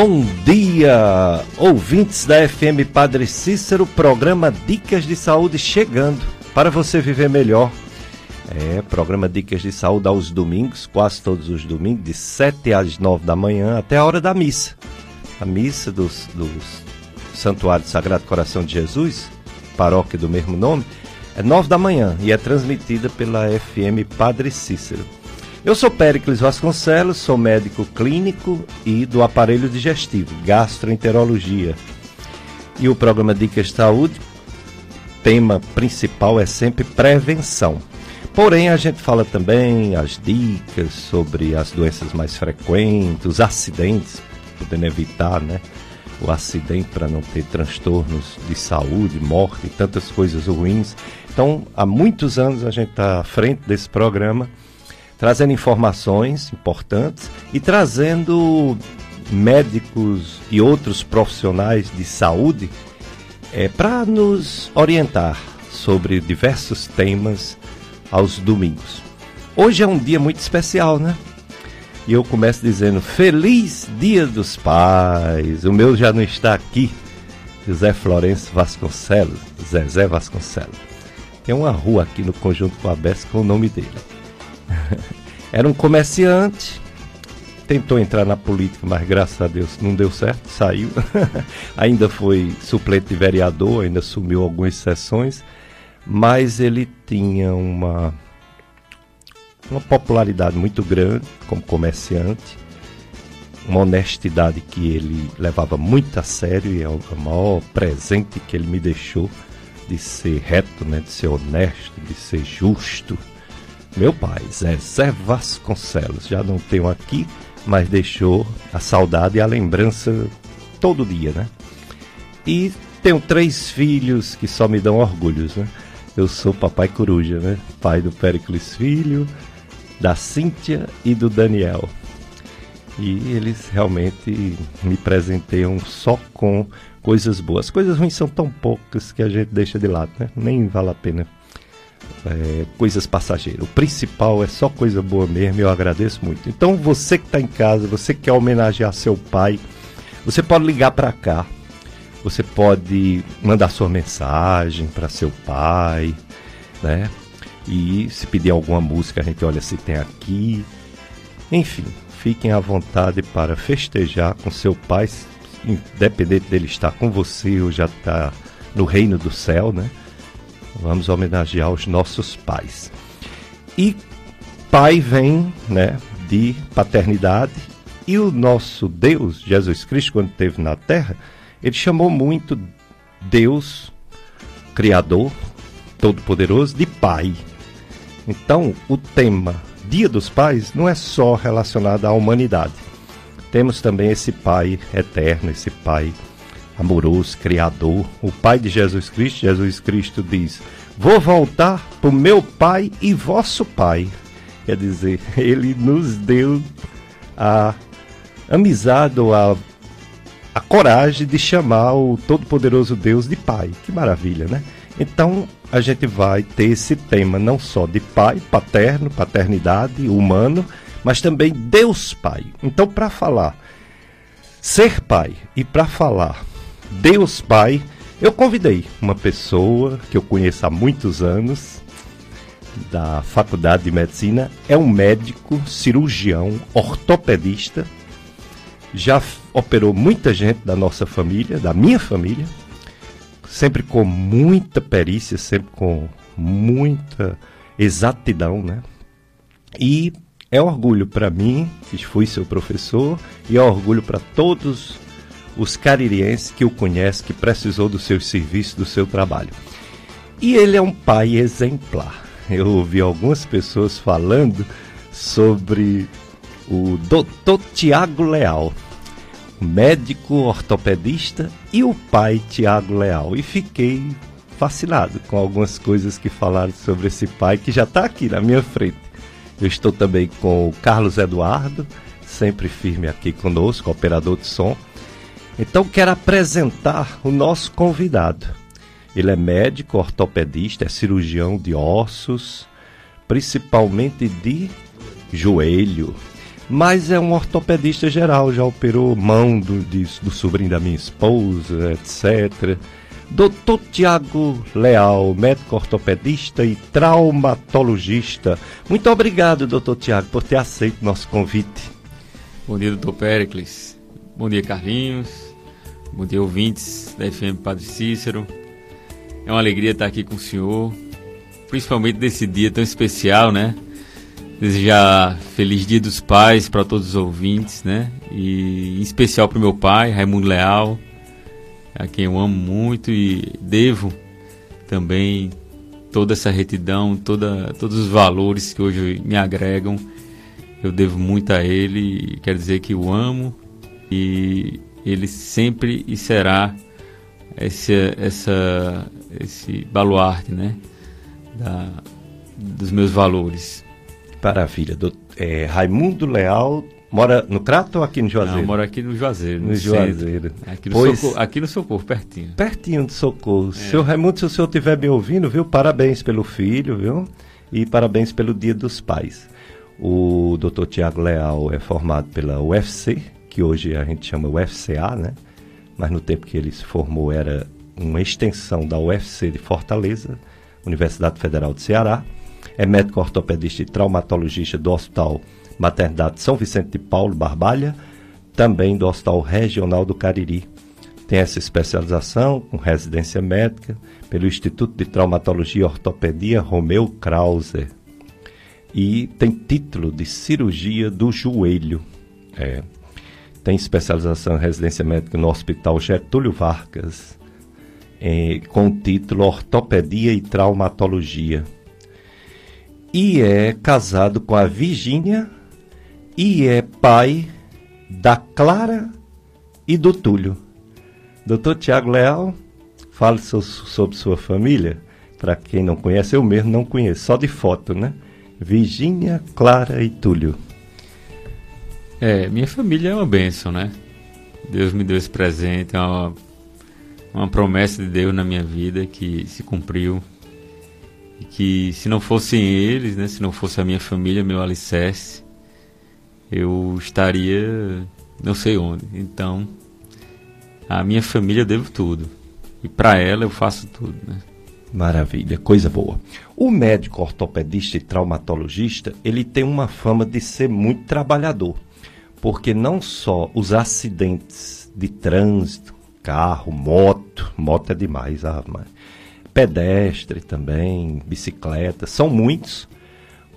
Bom dia, ouvintes da FM Padre Cícero, programa Dicas de Saúde chegando para você viver melhor. É, programa Dicas de Saúde aos domingos, quase todos os domingos, de 7 às 9 da manhã até a hora da missa. A missa dos, dos Santuário Sagrado Coração de Jesus, paróquia do mesmo nome, é 9 da manhã e é transmitida pela FM Padre Cícero. Eu sou Péricles Vasconcelos, sou médico clínico e do aparelho digestivo, gastroenterologia. E o programa Dicas de Saúde, tema principal é sempre prevenção. Porém, a gente fala também as dicas sobre as doenças mais frequentes, os acidentes, podendo evitar, né? O acidente para não ter transtornos de saúde, morte tantas coisas ruins. Então, há muitos anos a gente está à frente desse programa trazendo informações importantes e trazendo médicos e outros profissionais de saúde é, para nos orientar sobre diversos temas aos domingos. Hoje é um dia muito especial, né? E eu começo dizendo Feliz Dia dos Pais. O meu já não está aqui, José Florencio Vasconcelos, Zezé Vasconcelos. Tem uma rua aqui no conjunto com a Bess com o nome dele. Era um comerciante, tentou entrar na política, mas graças a Deus não deu certo, saiu. ainda foi suplente de vereador, ainda assumiu algumas sessões, mas ele tinha uma, uma popularidade muito grande como comerciante, uma honestidade que ele levava muito a sério e é o maior presente que ele me deixou de ser reto, né, de ser honesto, de ser justo meu pai, Zé Vasconcelos, já não tenho aqui, mas deixou a saudade e a lembrança todo dia, né? E tenho três filhos que só me dão orgulhos, né? Eu sou papai coruja, né? Pai do Pericles Filho, da Cíntia e do Daniel. E eles realmente me presenteiam só com coisas boas. Coisas ruins são tão poucas que a gente deixa de lado, né? Nem vale a pena é, coisas passageiras. O principal é só coisa boa mesmo eu agradeço muito. Então, você que está em casa, você que quer homenagear seu pai, você pode ligar para cá. Você pode mandar sua mensagem para seu pai, né? E se pedir alguma música, a gente olha se tem aqui. Enfim, fiquem à vontade para festejar com seu pai, independente dele estar com você ou já estar tá no reino do céu, né? Vamos homenagear os nossos pais. E pai vem, né, de paternidade, e o nosso Deus, Jesus Cristo, quando esteve na terra, ele chamou muito Deus, Criador, Todo-Poderoso, de Pai. Então, o tema Dia dos Pais não é só relacionado à humanidade. Temos também esse Pai eterno, esse Pai amoroso, criador, o Pai de Jesus Cristo. Jesus Cristo diz: Vou voltar para o meu Pai e vosso Pai. Quer dizer, ele nos deu a amizade ou a, a coragem de chamar o Todo-Poderoso Deus de Pai. Que maravilha, né? Então a gente vai ter esse tema não só de pai, paterno, paternidade, humano, mas também Deus Pai. Então, para falar ser pai e para falar Deus Pai, eu convidei uma pessoa que eu conheço há muitos anos, da Faculdade de Medicina, é um médico, cirurgião, ortopedista, já operou muita gente da nossa família, da minha família, sempre com muita perícia, sempre com muita exatidão, né? E é orgulho para mim, que fui seu professor, e é orgulho para todos os caririenses que o conhecem, que precisou dos seus serviços, do seu trabalho. E ele é um pai exemplar. Eu ouvi algumas pessoas falando sobre o doutor Tiago Leal, médico ortopedista, e o pai Tiago Leal. E fiquei fascinado com algumas coisas que falaram sobre esse pai que já está aqui na minha frente. Eu estou também com o Carlos Eduardo, sempre firme aqui conosco, operador de som. Então quero apresentar o nosso convidado. Ele é médico, ortopedista, é cirurgião de ossos, principalmente de joelho. mas é um ortopedista geral, já operou mão do, de, do sobrinho da minha esposa, etc. Doutor Tiago Leal, médico ortopedista e traumatologista. Muito obrigado, doutor Tiago, por ter aceito nosso convite. Bom dia, doutor Pericles. Bom dia, Carlinhos. Bom dia, ouvintes da FM Padre Cícero. É uma alegria estar aqui com o senhor, principalmente nesse dia tão especial, né? Desejar feliz Dia dos Pais para todos os ouvintes, né? E em especial para o meu pai, Raimundo Leal, a quem eu amo muito e devo também toda essa retidão, toda, todos os valores que hoje me agregam. Eu devo muito a ele e quero dizer que o amo e ele sempre e será esse, essa, esse baluarte, né? Da, dos meus valores. Maravilha. Do, é, Raimundo Leal mora no Crato ou aqui no Juazeiro? Não, mora aqui no Juazeiro. No, no Juazeiro. Aqui no, pois, Socorro, aqui no Socorro, pertinho. Pertinho do Socorro. É. Seu Raimundo, se o senhor estiver me ouvindo, viu? Parabéns pelo filho, viu? E parabéns pelo Dia dos Pais. O Dr. Tiago Leal é formado pela UFC, que hoje a gente chama UFCA, né? Mas no tempo que ele se formou era uma extensão da UFC de Fortaleza, Universidade Federal de Ceará. É médico ortopedista e traumatologista do Hospital Maternidade São Vicente de Paulo, Barbalha, também do Hospital Regional do Cariri. Tem essa especialização com residência médica pelo Instituto de Traumatologia e Ortopedia Romeu Krauser. E tem título de cirurgia do joelho. É. Tem especialização em residência médica no Hospital Getúlio Vargas, é, com o título Ortopedia e Traumatologia. E é casado com a Virgínia e é pai da Clara e do Túlio. Doutor Tiago Leal, fale so, sobre sua família. Para quem não conhece, eu mesmo não conheço, só de foto, né? Virgínia, Clara e Túlio. É, minha família é uma bênção, né? Deus me deu esse presente, é uma uma promessa de Deus na minha vida que se cumpriu. E que se não fossem eles, né, se não fosse a minha família, meu alicerce, eu estaria não sei onde. Então, a minha família eu devo tudo. E para ela eu faço tudo, né? Maravilha, coisa boa. O médico ortopedista e traumatologista, ele tem uma fama de ser muito trabalhador, porque não só os acidentes de trânsito, carro, moto, moto é demais, ah, mas pedestre também, bicicleta, são muitos.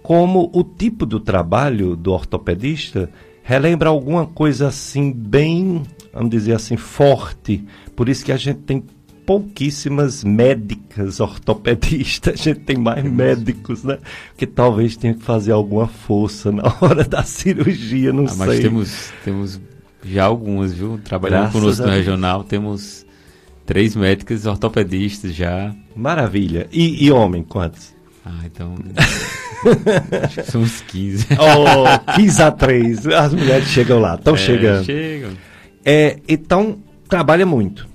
Como o tipo do trabalho do ortopedista relembra alguma coisa assim bem, vamos dizer assim, forte. Por isso que a gente tem pouquíssimas médicas ortopedistas, a gente tem mais médicos, né? Que talvez tenha que fazer alguma força na hora da cirurgia, não ah, sei. Mas temos, temos já algumas, viu? Trabalhando Graças conosco no regional, temos três médicas ortopedistas já. Maravilha. E, e homem, quantos? Ah, então. acho que são uns 15. Oh, 15 a 3. As mulheres chegam lá, estão é, chegando. Chegam. É, então, trabalha muito.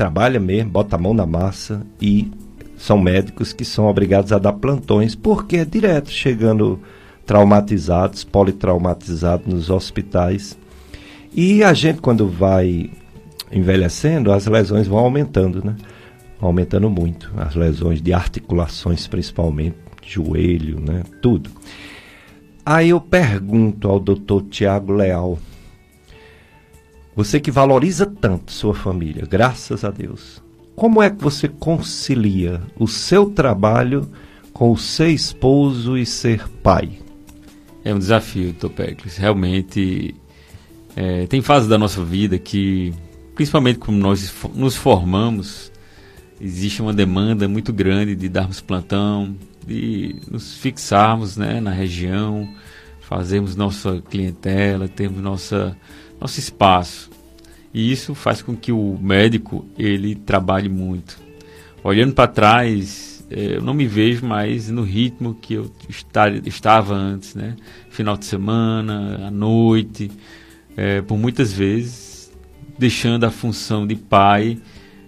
Trabalha mesmo, bota a mão na massa e são médicos que são obrigados a dar plantões, porque é direto chegando traumatizados, politraumatizados nos hospitais e a gente, quando vai envelhecendo, as lesões vão aumentando, né? Aumentando muito. As lesões de articulações, principalmente, joelho, né? Tudo. Aí eu pergunto ao doutor Tiago Leal, você que valoriza tanto sua família, graças a Deus, como é que você concilia o seu trabalho com o ser esposo e ser pai? É um desafio, Topecles. Realmente é, tem fases da nossa vida que, principalmente como nós nos formamos, existe uma demanda muito grande de darmos plantão, de nos fixarmos né, na região, fazermos nossa clientela, termos nossa, nosso espaço. E isso faz com que o médico ele trabalhe muito. Olhando para trás, é, eu não me vejo mais no ritmo que eu estava antes, né? Final de semana, à noite, é, por muitas vezes deixando a função de pai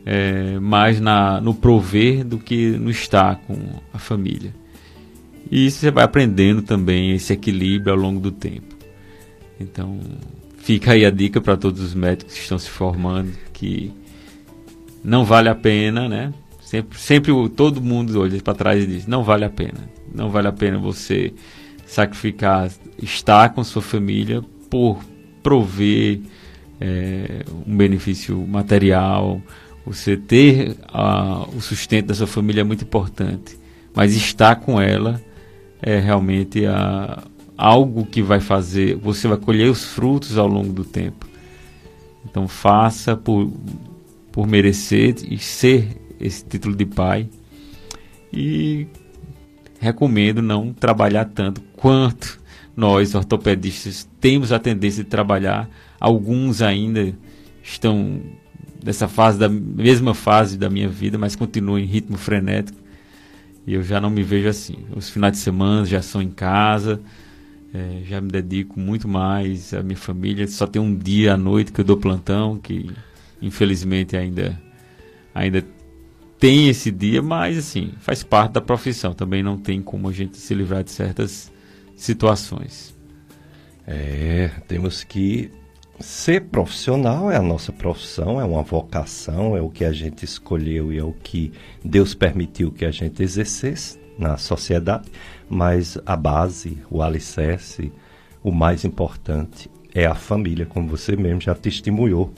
é, mais na, no prover do que no estar com a família. E isso você vai aprendendo também esse equilíbrio ao longo do tempo. Então, fica aí a dica para todos os médicos que estão se formando que não vale a pena, né? Sempre, sempre todo mundo olha para trás e diz: não vale a pena. Não vale a pena você sacrificar estar com sua família por prover é, um benefício material. Você ter a, o sustento da sua família é muito importante, mas estar com ela é realmente a, algo que vai fazer, você vai colher os frutos ao longo do tempo. Então faça por, por merecer e ser esse título de pai. E recomendo não trabalhar tanto quanto nós ortopedistas temos a tendência de trabalhar. Alguns ainda estão nessa fase da mesma fase da minha vida, mas continuam em ritmo frenético. E eu já não me vejo assim. Os finais de semana já são em casa, é, já me dedico muito mais à minha família. Só tem um dia à noite que eu dou plantão, que infelizmente ainda ainda tem esse dia, mas assim, faz parte da profissão. Também não tem como a gente se livrar de certas situações. É, temos que ser profissional é a nossa profissão, é uma vocação, é o que a gente escolheu e é o que Deus permitiu que a gente exercesse na sociedade, mas a base, o alicerce, o mais importante é a família, como você mesmo já testemunhou.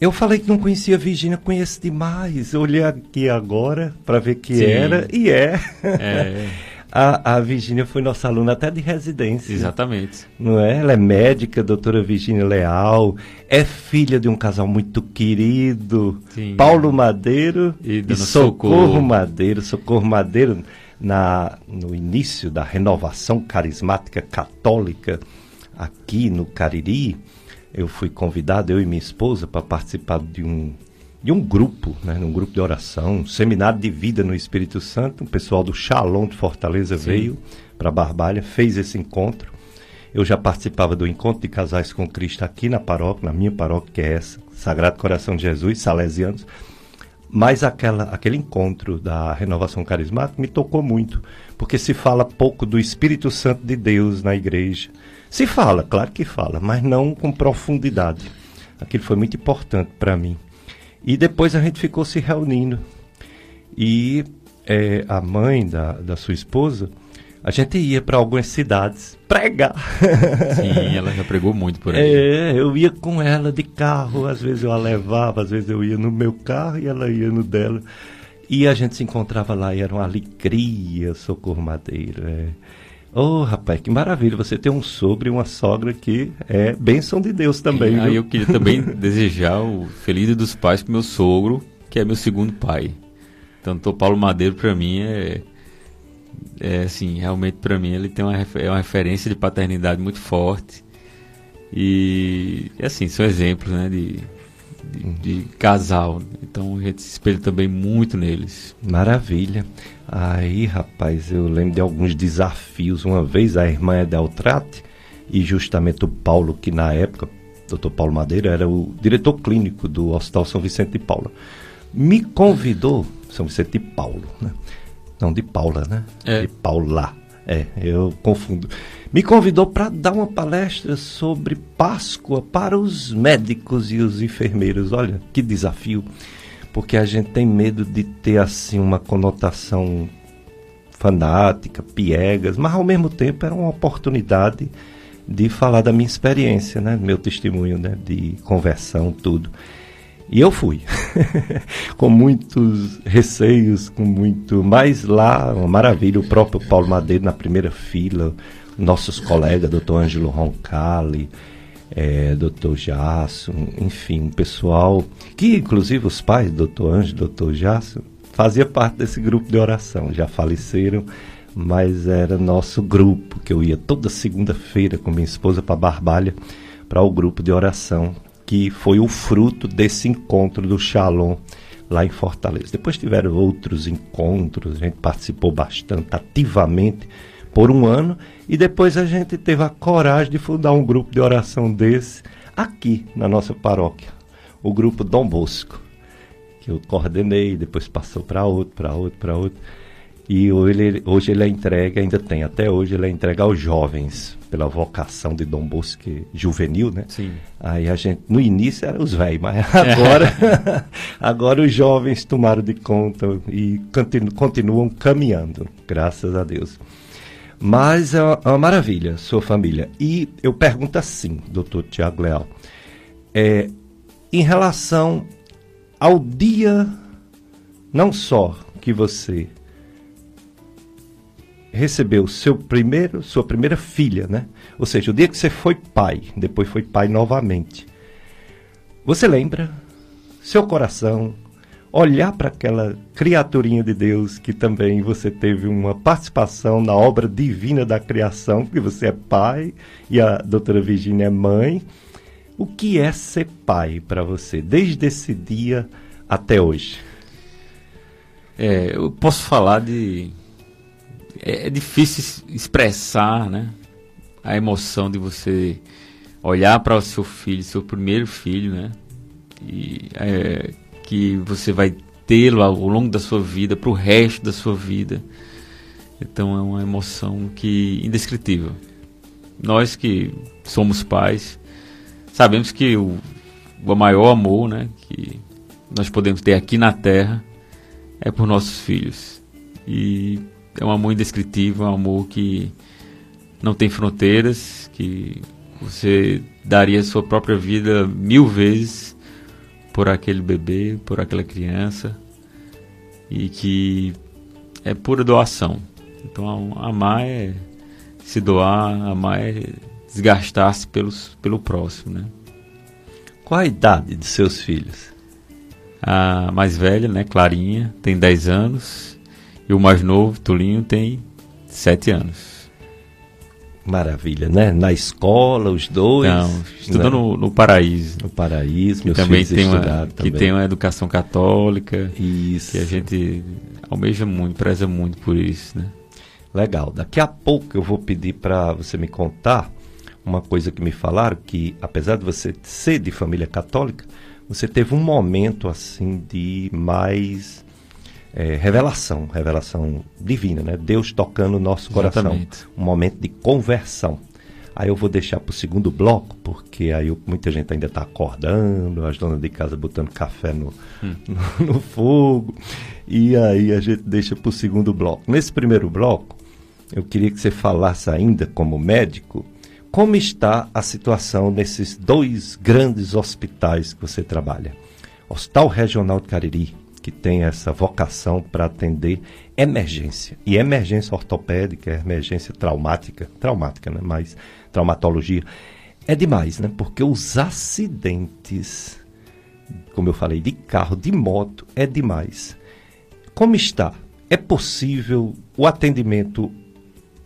Eu falei que não conhecia a Virgínia, conheço demais. Eu olhei aqui agora para ver que Sim. era e é. é. A, a Virgínia foi nossa aluna até de residência. Exatamente. Não é? Ela é médica, doutora Virgínia Leal, é filha de um casal muito querido, Sim. Paulo Madeiro e, e Socorro. Socorro Madeiro. Socorro Madeiro, na, no início da renovação carismática católica aqui no Cariri, eu fui convidado, eu e minha esposa, para participar de um, de um grupo, né, um grupo de oração, um seminário de vida no Espírito Santo. O pessoal do Shalom de Fortaleza Sim. veio para Barbalha, fez esse encontro. Eu já participava do encontro de casais com Cristo aqui na paróquia, na minha paróquia, que é essa, Sagrado Coração de Jesus, Salesianos. Mas aquela, aquele encontro da renovação carismática me tocou muito, porque se fala pouco do Espírito Santo de Deus na igreja se fala, claro que fala, mas não com profundidade. Aquilo foi muito importante para mim. E depois a gente ficou se reunindo. E é, a mãe da, da sua esposa, a gente ia para algumas cidades pregar. Sim, ela já pregou muito por aí. É, eu ia com ela de carro, às vezes eu a levava, às vezes eu ia no meu carro e ela ia no dela. E a gente se encontrava lá e era uma alegria, Socorro Madeira. É. Oh, rapaz, que maravilha você ter um sogro e uma sogra que é bênção de Deus também. E aí eu queria também desejar o feliz dia dos pais para meu sogro, que é meu segundo pai. Então, o Paulo Madeiro para mim é é assim, realmente para mim ele tem uma, é uma referência de paternidade muito forte. E, assim, são exemplos, né, de, de, de, casal. Então a gente se espelha também muito neles. Maravilha. Aí, rapaz, eu lembro de alguns desafios. Uma vez a irmã Edeltrate e justamente o Paulo, que na época, doutor Paulo Madeira, era o diretor clínico do Hospital São Vicente de Paula, me convidou, São Vicente de Paulo, né? Não, de Paula, né? É. De Paula. É, eu confundo. Me convidou para dar uma palestra sobre Páscoa para os médicos e os enfermeiros. Olha, que desafio porque a gente tem medo de ter assim uma conotação fanática, piegas, mas ao mesmo tempo era uma oportunidade de falar da minha experiência, né, meu testemunho, né, de conversão, tudo. E eu fui, com muitos receios, com muito. Mas lá, uma maravilha, o próprio Paulo Madeiro na primeira fila, nossos colegas, doutor Ângelo Roncalli, é, doutor Jasso, enfim, pessoal que, inclusive, os pais do doutor Anjo, doutor Jasso, fazia parte desse grupo de oração, já faleceram, mas era nosso grupo, que eu ia toda segunda-feira com minha esposa para Barbalha, para o grupo de oração, que foi o fruto desse encontro do Shalom lá em Fortaleza. Depois tiveram outros encontros, a gente participou bastante ativamente por um ano e depois a gente teve a coragem de fundar um grupo de oração desse aqui na nossa paróquia, o grupo Dom Bosco, que eu coordenei, depois passou para outro, para outro, para outro. E hoje ele, hoje ele é entregue, ainda tem, até hoje ele é entregue aos jovens, pela vocação de Dom Bosco juvenil, né? Sim. Aí a gente, no início eram os velhos, mas agora, agora os jovens tomaram de conta e continu, continuam caminhando, graças a Deus. Mas é uma, é uma maravilha, sua família. E eu pergunto assim, doutor Tiago Leal, é, em relação ao dia, não só que você recebeu seu primeiro, sua primeira filha, né? Ou seja, o dia que você foi pai, depois foi pai novamente. Você lembra? Seu coração olhar para aquela criaturinha de Deus que também você teve uma participação na obra divina da criação, porque você é pai e a doutora Virginia é mãe. O que é ser pai para você, desde esse dia até hoje? É, eu posso falar de é, é difícil expressar, né? A emoção de você olhar para o seu filho, seu primeiro filho, né? E é, que você vai tê-lo ao longo da sua vida, para o resto da sua vida. Então é uma emoção que indescritível. Nós que somos pais sabemos que o, o maior amor, né, que nós podemos ter aqui na Terra é por nossos filhos. E é um amor indescritível, um amor que não tem fronteiras, que você daria sua própria vida mil vezes por aquele bebê, por aquela criança, e que é pura doação. Então, amar é se doar, amar é desgastar-se pelos, pelo próximo, né? Qual a idade de seus filhos? A mais velha, né, Clarinha, tem 10 anos e o mais novo, Tulinho, tem sete anos. Maravilha, né? Na escola, os dois. Não, estudando no, no Paraíso. No Paraíso, meus também tem uma, também. Que tem uma educação católica. Isso. Que a gente almeja muito, preza muito por isso, né? Legal. Daqui a pouco eu vou pedir para você me contar uma coisa que me falaram, que apesar de você ser de família católica, você teve um momento assim de mais é, revelação, revelação divina, né? Deus tocando o nosso coração. Exatamente. Um momento de conversão. Aí eu vou deixar para o segundo bloco, porque aí eu, muita gente ainda está acordando, as donas de casa botando café no, hum. no, no, fogo, e aí a gente deixa para o segundo bloco. Nesse primeiro bloco, eu queria que você falasse ainda como médico, como está a situação nesses dois grandes hospitais que você trabalha. Hospital Regional de Cariri, que tem essa vocação para atender emergência. E emergência ortopédica, emergência traumática, traumática, né? Mas traumatologia é demais, né? Porque os acidentes, como eu falei, de carro, de moto, é demais. Como está? É possível o atendimento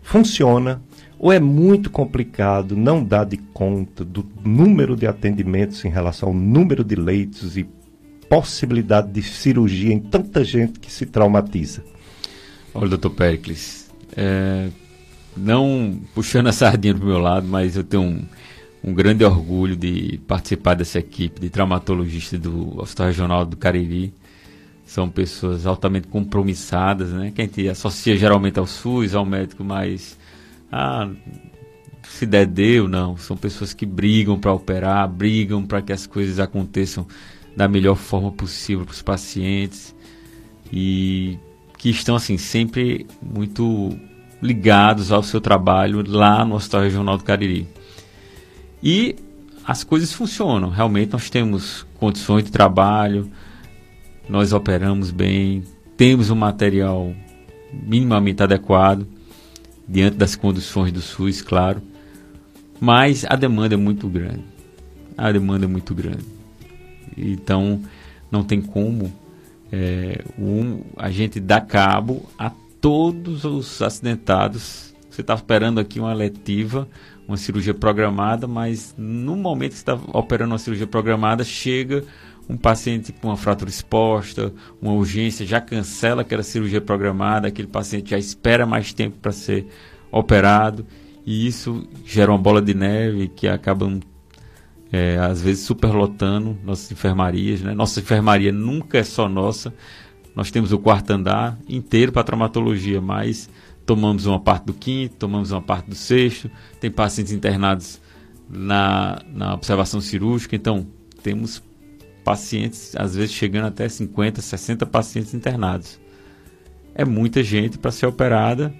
funciona ou é muito complicado, não dá de conta do número de atendimentos em relação ao número de leitos e possibilidade de cirurgia em tanta gente que se traumatiza? Olha, doutor Pericles, é, não puxando a sardinha para meu lado, mas eu tenho um, um grande orgulho de participar dessa equipe de traumatologistas do Hospital Regional do Cariri. São pessoas altamente compromissadas, né? Que a gente associa geralmente ao SUS, ao médico mais. Ah, se der, deu, não. São pessoas que brigam para operar, brigam para que as coisas aconteçam da melhor forma possível para os pacientes e que estão assim sempre muito ligados ao seu trabalho lá no Hospital Regional do Cariri. E as coisas funcionam, realmente nós temos condições de trabalho, nós operamos bem, temos um material minimamente adequado diante das condições do SUS, claro, mas a demanda é muito grande. A demanda é muito grande. Então, não tem como é, um, a gente dar cabo a todos os acidentados. Você está operando aqui uma letiva, uma cirurgia programada, mas no momento que você está operando uma cirurgia programada, chega um paciente com uma fratura exposta, uma urgência, já cancela aquela cirurgia programada, aquele paciente já espera mais tempo para ser operado, e isso gera uma bola de neve que acaba é, às vezes superlotando nossas enfermarias. Né? Nossa enfermaria nunca é só nossa. Nós temos o quarto andar inteiro para traumatologia, mas tomamos uma parte do quinto, tomamos uma parte do sexto, tem pacientes internados na, na observação cirúrgica, então temos pacientes, às vezes chegando até 50, 60 pacientes internados. É muita gente para ser operada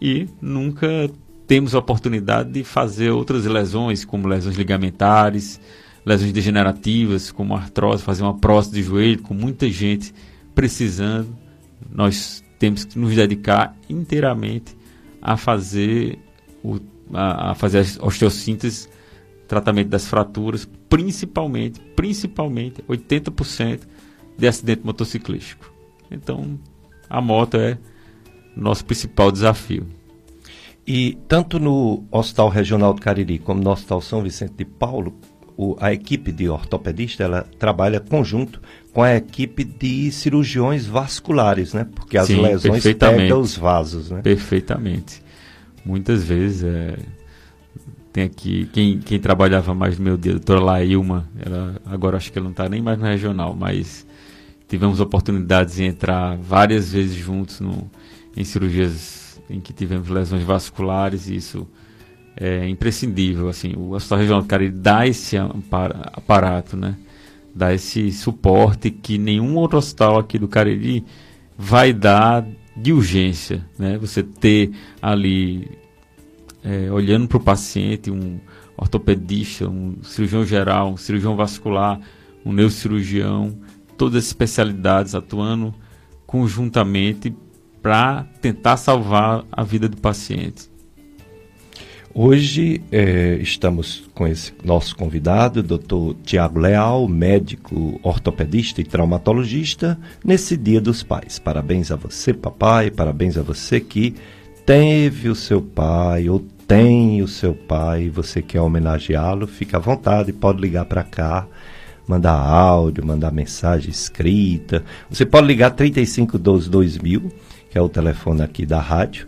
e nunca temos a oportunidade de fazer outras lesões, como lesões ligamentares, lesões degenerativas, como artrose, fazer uma prótese de joelho, com muita gente precisando. Nós temos que nos dedicar inteiramente a fazer o, a, a fazer a osteossíntese, tratamento das fraturas, principalmente, principalmente 80% de acidente motociclístico. Então, a moto é nosso principal desafio. E tanto no Hospital Regional do Cariri como no Hospital São Vicente de Paulo, o, a equipe de ortopedista ela trabalha conjunto com a equipe de cirurgiões vasculares, né? Porque as Sim, lesões pegam os vasos, né? Perfeitamente. Muitas vezes é, tem aqui quem, quem trabalhava mais no meu dia, a doutora Lailma, ela, agora acho que ela não está nem mais no regional, mas tivemos oportunidades de entrar várias vezes juntos no, em cirurgias em que tivemos lesões vasculares e isso é imprescindível. Assim, o Hospital Regional do Cariri dá esse aparato, né? dá esse suporte que nenhum outro hospital aqui do Cariri vai dar de urgência. Né? Você ter ali, é, olhando para o paciente, um ortopedista, um cirurgião geral, um cirurgião vascular, um neurocirurgião, todas as especialidades atuando conjuntamente para tentar salvar a vida do paciente. Hoje é, estamos com esse nosso convidado, Dr. Tiago Leal, médico ortopedista e traumatologista, nesse Dia dos Pais. Parabéns a você, papai, parabéns a você que teve o seu pai ou tem o seu pai você quer homenageá-lo, fica à vontade, pode ligar para cá, mandar áudio, mandar mensagem escrita. Você pode ligar 3512 2000 que é o telefone aqui da rádio.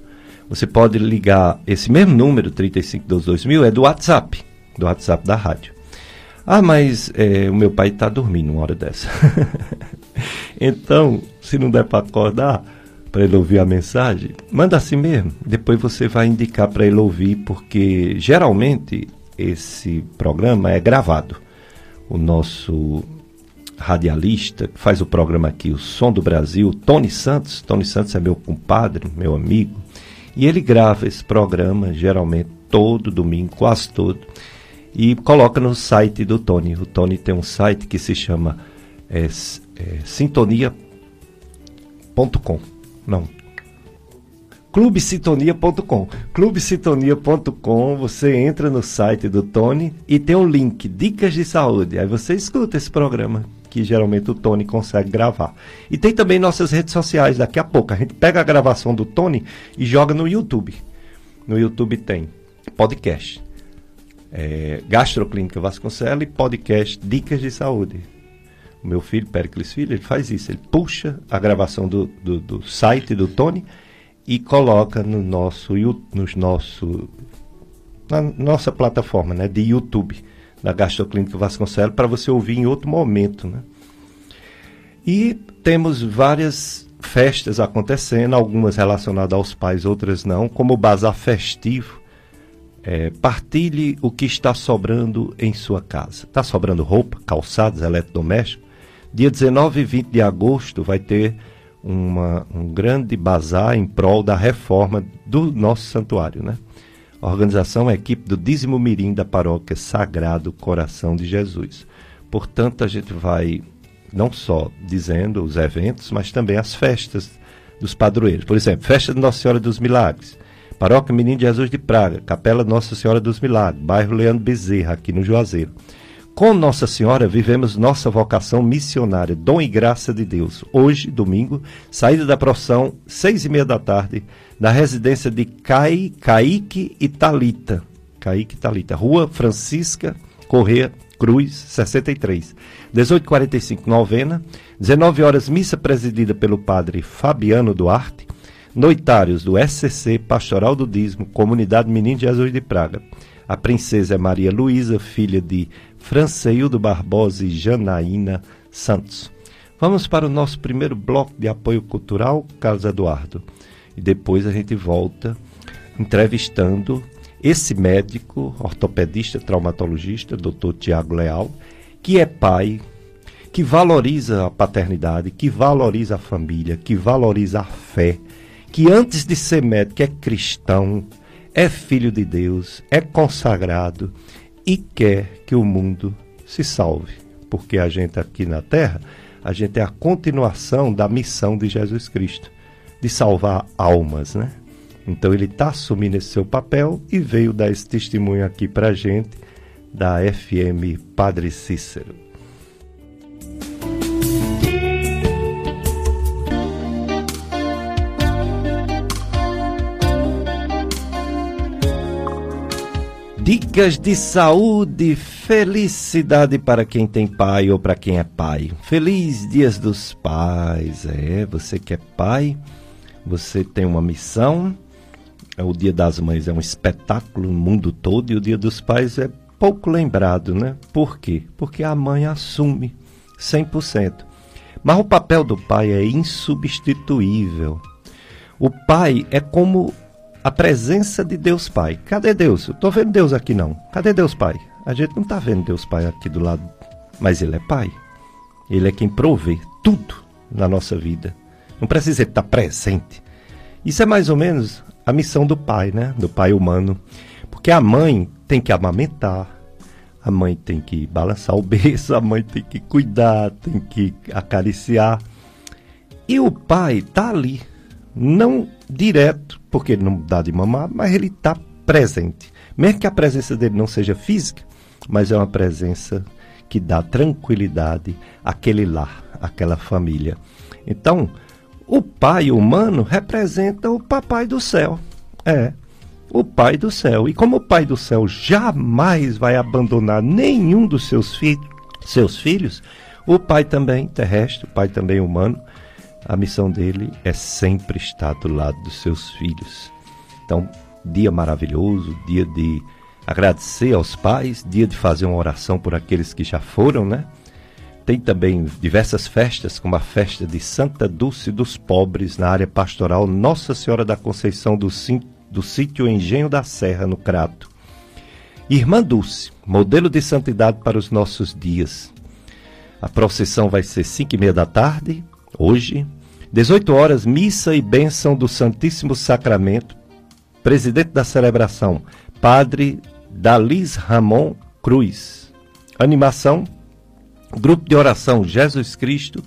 Você pode ligar esse mesmo número, 35122000, é do WhatsApp, do WhatsApp da rádio. Ah, mas é, o meu pai está dormindo uma hora dessa. então, se não der para acordar, para ele ouvir a mensagem, manda assim mesmo. Depois você vai indicar para ele ouvir, porque geralmente esse programa é gravado. O nosso radialista faz o programa aqui, o Som do Brasil, Tony Santos. Tony Santos é meu compadre, meu amigo. E ele grava esse programa, geralmente todo domingo, quase todo, e coloca no site do Tony. O Tony tem um site que se chama é, é, sintonia.com. Não. clubesintonia.com. clubesintonia.com, você entra no site do Tony e tem um link, dicas de saúde. Aí você escuta esse programa que geralmente o Tony consegue gravar. E tem também nossas redes sociais, daqui a pouco. A gente pega a gravação do Tony e joga no YouTube. No YouTube tem podcast. É, Gastroclínica Vasconcelos e podcast Dicas de Saúde. O meu filho, Pericles Filho, ele faz isso. Ele puxa a gravação do, do, do site do Tony e coloca no nosso, no nosso, na nossa plataforma né, de YouTube da Gastroclínica Vasconcelos para você ouvir em outro momento. Né? E temos várias festas acontecendo, algumas relacionadas aos pais, outras não, como o Bazar Festivo. É, partilhe o que está sobrando em sua casa. Está sobrando roupa, calçados, eletrodomésticos? Dia 19 e 20 de agosto vai ter uma, um grande bazar em prol da reforma do nosso santuário, né? A organização é a equipe do Dízimo Mirim da paróquia Sagrado Coração de Jesus. Portanto, a gente vai não só dizendo os eventos, mas também as festas dos padroeiros. Por exemplo, festa de Nossa Senhora dos Milagres, Paróquia Menino de Jesus de Praga, Capela Nossa Senhora dos Milagres, bairro Leandro Bezerra, aqui no Juazeiro. Com Nossa Senhora vivemos nossa vocação missionária, dom e graça de Deus. Hoje, domingo, saída da procissão, seis e meia da tarde, na residência de Cai, Caíque e Talita. Caíque e Talita, Rua Francisca Correia Cruz, 63. 18h45, novena. 19 horas, missa presidida pelo padre Fabiano Duarte. Noitários do SCC Pastoral do Dízimo, Comunidade Menino de Jesus de Praga. A princesa é Maria Luísa, filha de Franceildo Barbosa e Janaína Santos. Vamos para o nosso primeiro bloco de apoio cultural, Carlos Eduardo. E depois a gente volta entrevistando esse médico, ortopedista, traumatologista, doutor Tiago Leal, que é pai, que valoriza a paternidade, que valoriza a família, que valoriza a fé, que antes de ser médico é cristão, é filho de Deus, é consagrado e quer que o mundo se salve. Porque a gente aqui na Terra, a gente é a continuação da missão de Jesus Cristo, de salvar almas, né? Então ele está assumindo esse seu papel e veio dar esse testemunho aqui para gente da FM Padre Cícero. Dicas de saúde, felicidade para quem tem pai ou para quem é pai. Feliz Dias dos Pais. É, você que é pai, você tem uma missão. O Dia das Mães é um espetáculo no mundo todo e o Dia dos Pais é pouco lembrado, né? Por quê? Porque a mãe assume 100%. Mas o papel do pai é insubstituível. O pai é como a presença de Deus Pai. Cadê Deus? Eu estou vendo Deus aqui não. Cadê Deus Pai? A gente não está vendo Deus Pai aqui do lado, mas Ele é Pai. Ele é quem provê tudo na nossa vida. Não precisa estar presente. Isso é mais ou menos a missão do pai, né? Do pai humano. Porque a mãe tem que amamentar, a mãe tem que balançar o berço, a mãe tem que cuidar, tem que acariciar. E o pai está ali, não direto, porque ele não dá de mamar, mas ele está presente. Mesmo que a presença dele não seja física, mas é uma presença que dá tranquilidade àquele lar, àquela família. Então, o pai humano representa o papai do céu. É, o pai do céu. E como o pai do céu jamais vai abandonar nenhum dos seus, fi seus filhos, o pai também terrestre, o pai também humano, a missão dele é sempre estar do lado dos seus filhos. Então, dia maravilhoso, dia de agradecer aos pais, dia de fazer uma oração por aqueles que já foram, né? Tem também diversas festas, como a festa de Santa Dulce dos Pobres, na área pastoral Nossa Senhora da Conceição do, do sítio Engenho da Serra, no Crato. Irmã Dulce, modelo de santidade para os nossos dias. A procissão vai ser 5 e meia da tarde, hoje, 18 horas, missa e bênção do Santíssimo Sacramento. Presidente da celebração, Padre Dalis Ramon Cruz. Animação, Grupo de Oração Jesus Cristo,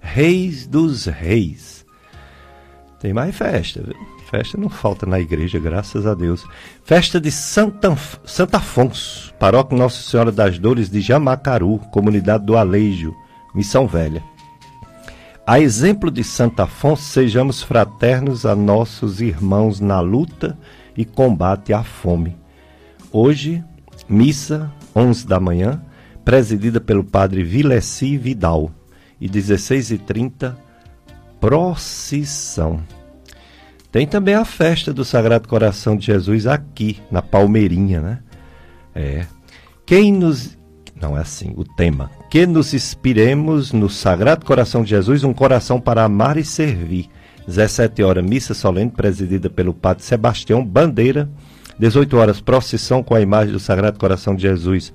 Reis dos Reis. Tem mais festa, viu? Festa não falta na igreja, graças a Deus. Festa de Santa, Santa Afonso, Paróquia Nossa Senhora das Dores de Jamacaru, Comunidade do Aleijo, Missão Velha. A exemplo de Santo Afonso, sejamos fraternos a nossos irmãos na luta e combate à fome. Hoje, missa, 11 da manhã, presidida pelo padre Vileci Vidal, e 16h30, procissão. Tem também a festa do Sagrado Coração de Jesus aqui, na Palmeirinha, né? É. Quem nos não é assim o tema. Que nos inspiremos no Sagrado Coração de Jesus, um coração para amar e servir. 17 horas, missa solene presidida pelo Padre Sebastião Bandeira. 18 horas, procissão com a imagem do Sagrado Coração de Jesus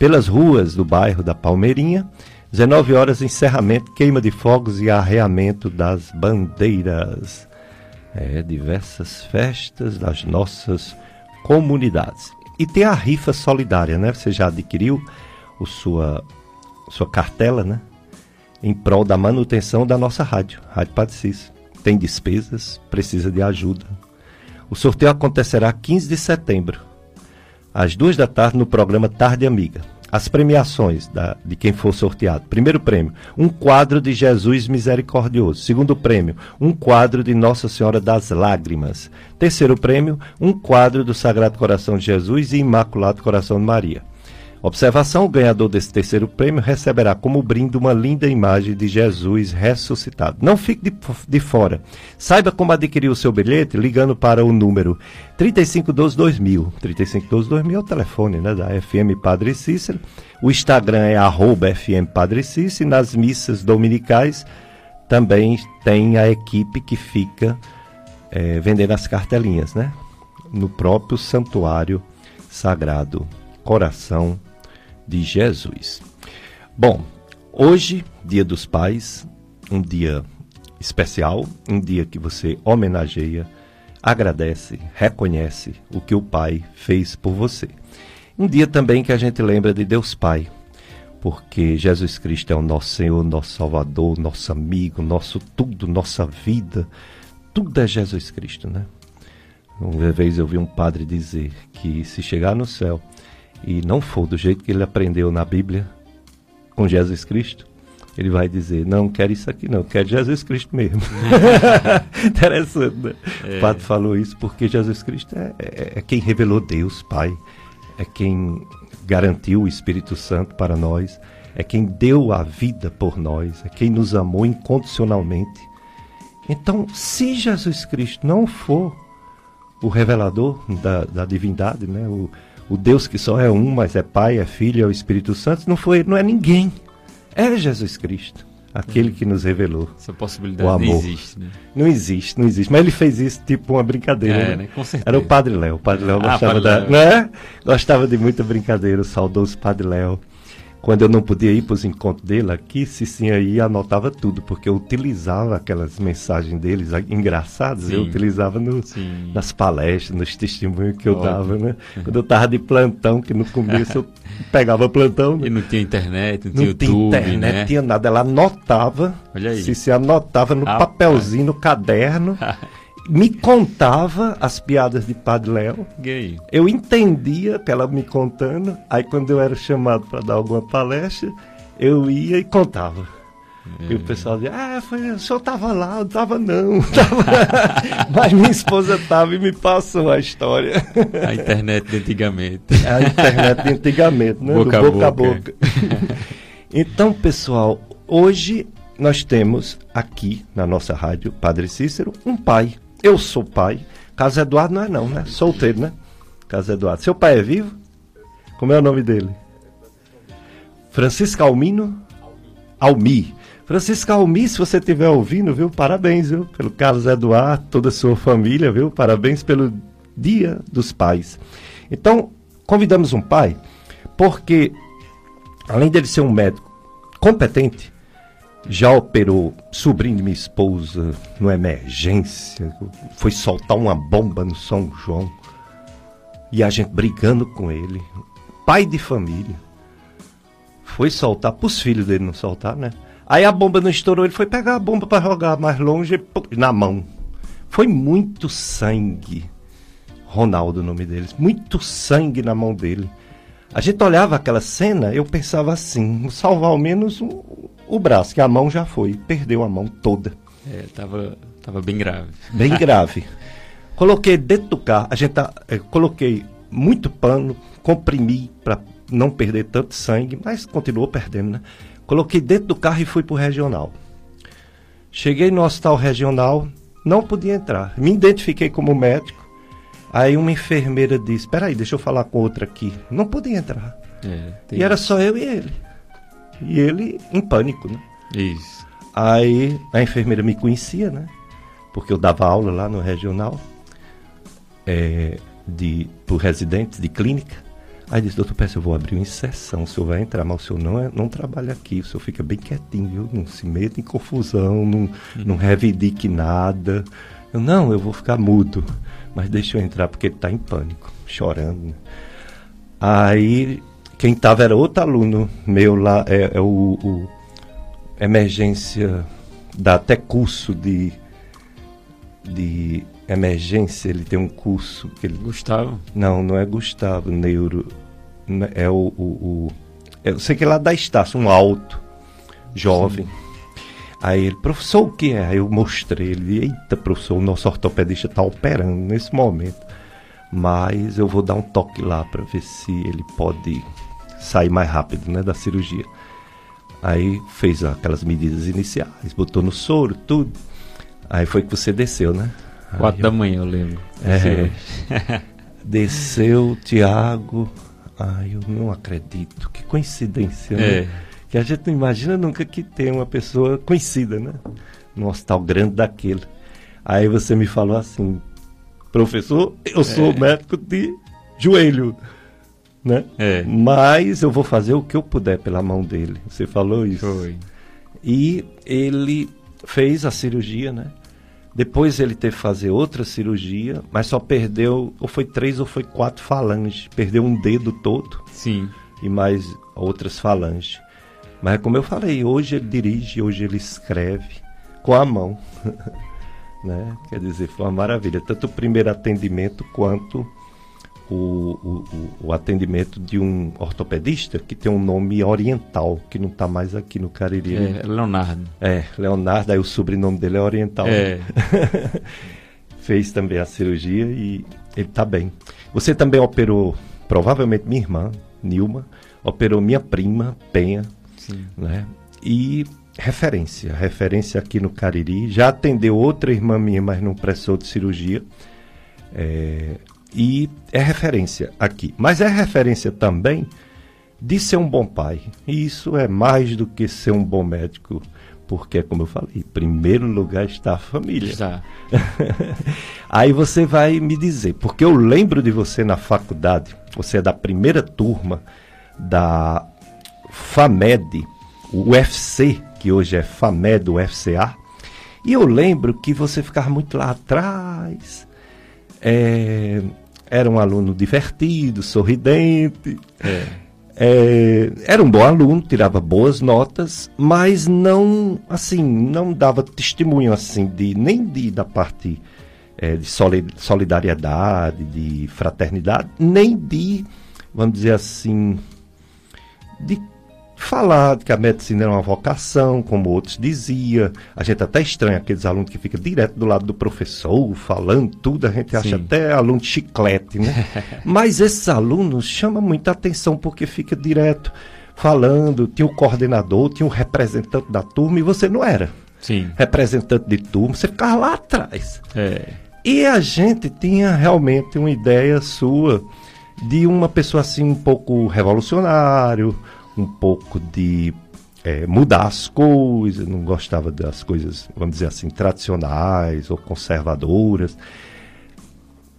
pelas ruas do bairro da Palmeirinha. 19 horas, encerramento, queima de fogos e arreamento das bandeiras. É, diversas festas das nossas comunidades. E tem a rifa solidária, né? Você já adquiriu o sua, sua cartela, né? Em prol da manutenção da nossa rádio, Rádio Padre. Tem despesas, precisa de ajuda. O sorteio acontecerá 15 de setembro, às duas da tarde, no programa Tarde Amiga. As premiações da, de quem for sorteado. Primeiro prêmio, um quadro de Jesus Misericordioso. Segundo prêmio, um quadro de Nossa Senhora das Lágrimas. Terceiro prêmio, um quadro do Sagrado Coração de Jesus e Imaculado Coração de Maria. Observação: o ganhador desse terceiro prêmio receberá como brinde uma linda imagem de Jesus ressuscitado. Não fique de, de fora. Saiba como adquirir o seu bilhete ligando para o número 3512-2000. 3512-2000 é o telefone né, da FM Padre Cícero. O Instagram é arroba FM Padre Cícero. Nas missas dominicais também tem a equipe que fica é, vendendo as cartelinhas, né? No próprio santuário sagrado Coração de Jesus. Bom, hoje, Dia dos Pais, um dia especial, um dia que você homenageia, agradece, reconhece o que o Pai fez por você. Um dia também que a gente lembra de Deus Pai, porque Jesus Cristo é o nosso Senhor, nosso Salvador, nosso amigo, nosso tudo, nossa vida. Tudo é Jesus Cristo, né? Uma vez eu vi um padre dizer que se chegar no céu e não for do jeito que ele aprendeu na Bíblia, com Jesus Cristo, ele vai dizer: Não, quero isso aqui, não, quero Jesus Cristo mesmo. Interessante, né? É. O padre falou isso porque Jesus Cristo é, é, é, quem revelou Deus, Pai, é quem garantiu o Espírito Santo para nós, é quem deu a vida por nós, é quem nos amou incondicionalmente. Então, se Jesus Cristo não for o revelador da, da divindade, né? O, o Deus que só é um, mas é Pai, é Filho, é o Espírito Santo, não foi, não é ninguém. É Jesus Cristo, aquele que nos revelou. Essa possibilidade o amor. não existe, né? Não existe, não existe. Mas ele fez isso tipo uma brincadeira. É, né? né? Com certeza. Era o Padre Léo. O Padre Léo ah, gostava da, Léo. Né? Gostava de muita brincadeira, o saudoso Padre Léo. Quando eu não podia ir para os encontros dele aqui, Cicinha ia anotava tudo, porque eu utilizava aquelas mensagens deles engraçadas, Sim. eu utilizava no, nas palestras, nos testemunhos que eu Óbvio. dava, né? Quando eu estava de plantão, que no começo eu pegava plantão. Né? E não tinha internet, não tinha não YouTube, tinha internet, né? tinha nada. Ela anotava, Olha aí. Cicinha anotava no ah, papelzinho, no caderno. me contava as piadas de Padre Léo. Gay. Eu entendia pela me contando. Aí quando eu era chamado para dar alguma palestra, eu ia e contava. É. E o pessoal dizia, ah, foi, o senhor estava lá, eu estava não. Tava... Mas minha esposa estava e me passou a história. A internet de antigamente. A internet de antigamente, né? Boca Do boca a boca. boca. então, pessoal, hoje nós temos aqui na nossa rádio Padre Cícero um pai eu sou pai. Carlos Eduardo não é não, né? Solteiro, né? Carlos Eduardo. Seu pai é vivo? Como é o nome dele? Francisco Almino? Almi. Francisco Almi, se você estiver ouvindo, viu? Parabéns, viu? Pelo Carlos Eduardo, toda a sua família, viu? Parabéns pelo Dia dos Pais. Então, convidamos um pai, porque além dele ser um médico competente, já operou sobrinho de minha esposa numa emergência, foi soltar uma bomba no São João e a gente brigando com ele, pai de família, foi soltar para os filhos dele não soltar, né? Aí a bomba não estourou, ele foi pegar a bomba para jogar mais longe na mão. Foi muito sangue. Ronaldo, o nome deles, muito sangue na mão dele. A gente olhava aquela cena, eu pensava assim, salvar ao menos um, o braço, que a mão já foi, perdeu a mão toda. É, tava, tava bem grave. Bem grave. Coloquei dentro do carro, a gente tá, é, coloquei muito pano, comprimi para não perder tanto sangue, mas continuou perdendo, né? Coloquei dentro do carro e fui pro regional. Cheguei no hospital regional, não podia entrar. Me identifiquei como médico. Aí uma enfermeira disse: Espera aí, deixa eu falar com outra aqui. Não podia entrar. É, e era só eu e ele. E ele em pânico, né? Isso. Aí a enfermeira me conhecia, né? Porque eu dava aula lá no regional é, de por residentes de clínica. Aí disse, doutor Peço, eu vou abrir uma inserção, o senhor vai entrar, mas o senhor não, é, não trabalha aqui, o senhor fica bem quietinho, viu? Não se meta em confusão, não, não reivindique nada. Eu, não, eu vou ficar mudo, mas deixa eu entrar porque ele está em pânico, chorando. Né? Aí quem estava era outro aluno meu lá, é, é o, o, emergência, dá até curso de, de emergência, ele tem um curso que ele... Gustavo? Não, não é Gustavo, neuro, é o, o, o eu sei que é lá da Estácio, um alto, jovem. Sim. Aí ele, professor, o que é? Aí eu mostrei ele, eita, professor, o nosso ortopedista está operando nesse momento. Mas eu vou dar um toque lá para ver se ele pode sair mais rápido, né, da cirurgia. Aí fez aquelas medidas iniciais, botou no soro, tudo. Aí foi que você desceu, né? Quatro da manhã, eu lembro. É. desceu, Tiago. Ai, eu não acredito. Que coincidência, né? É. Que a gente não imagina nunca que tem uma pessoa conhecida, né? Num hospital grande daquele. Aí você me falou assim, professor, eu sou É. médico de joelho, né? É. Mas eu vou fazer o que eu puder pela mão dele. Você falou isso? Foi. E ele fez a cirurgia, né? Depois ele teve que fazer outra cirurgia, mas só perdeu, ou foi três ou foi quatro falanges. Perdeu um dedo todo Sim. e mais outras falanges. Mas como eu falei, hoje ele dirige, hoje ele escreve com a mão. né? Quer dizer, foi uma maravilha. Tanto o primeiro atendimento quanto o, o, o- atendimento de um ortopedista que tem um nome oriental, que não está mais aqui no Cariri. É, Leonardo. É, Leonardo, aí o sobrenome dele é oriental. né? É. Fez também a cirurgia e ele está bem. Você também operou, provavelmente minha irmã, Nilma, operou minha prima, Penha, Sim. né? E referência, referência aqui no Cariri. Já atendeu outra irmã minha, mas não precisou de cirurgia. É, e é referência aqui. Mas é referência também de ser um bom pai. E isso é mais do que ser um bom médico. Porque, como eu falei, em primeiro lugar está a família. Já. Aí você vai me dizer, porque eu lembro de você na faculdade, você é da primeira turma da FAMED, o UFC, que hoje é FAMED, o FCA, e eu lembro que você ficava muito lá atrás, é, era um aluno divertido, sorridente, É. é, era um bom aluno, tirava boas notas, mas não, assim, não dava testemunho assim de nem de da parte é, de soli- solidariedade, de fraternidade, nem de, vamos dizer assim, de falar que a medicina era uma vocação, como outros diziam. A gente até estranha aqueles alunos que ficam direto do lado do professor, falando tudo, a gente acha Sim. até aluno de chiclete, né? Mas esses alunos chamam muita atenção porque fica direto falando, tinha o coordenador, tinha o representante da turma e você não era Sim. representante de turma, você ficava lá atrás. É. E a gente tinha realmente uma ideia sua de uma pessoa assim um pouco revolucionário, um pouco de eh, mudar as coisas, não gostava das coisas, vamos dizer assim, tradicionais ou conservadoras.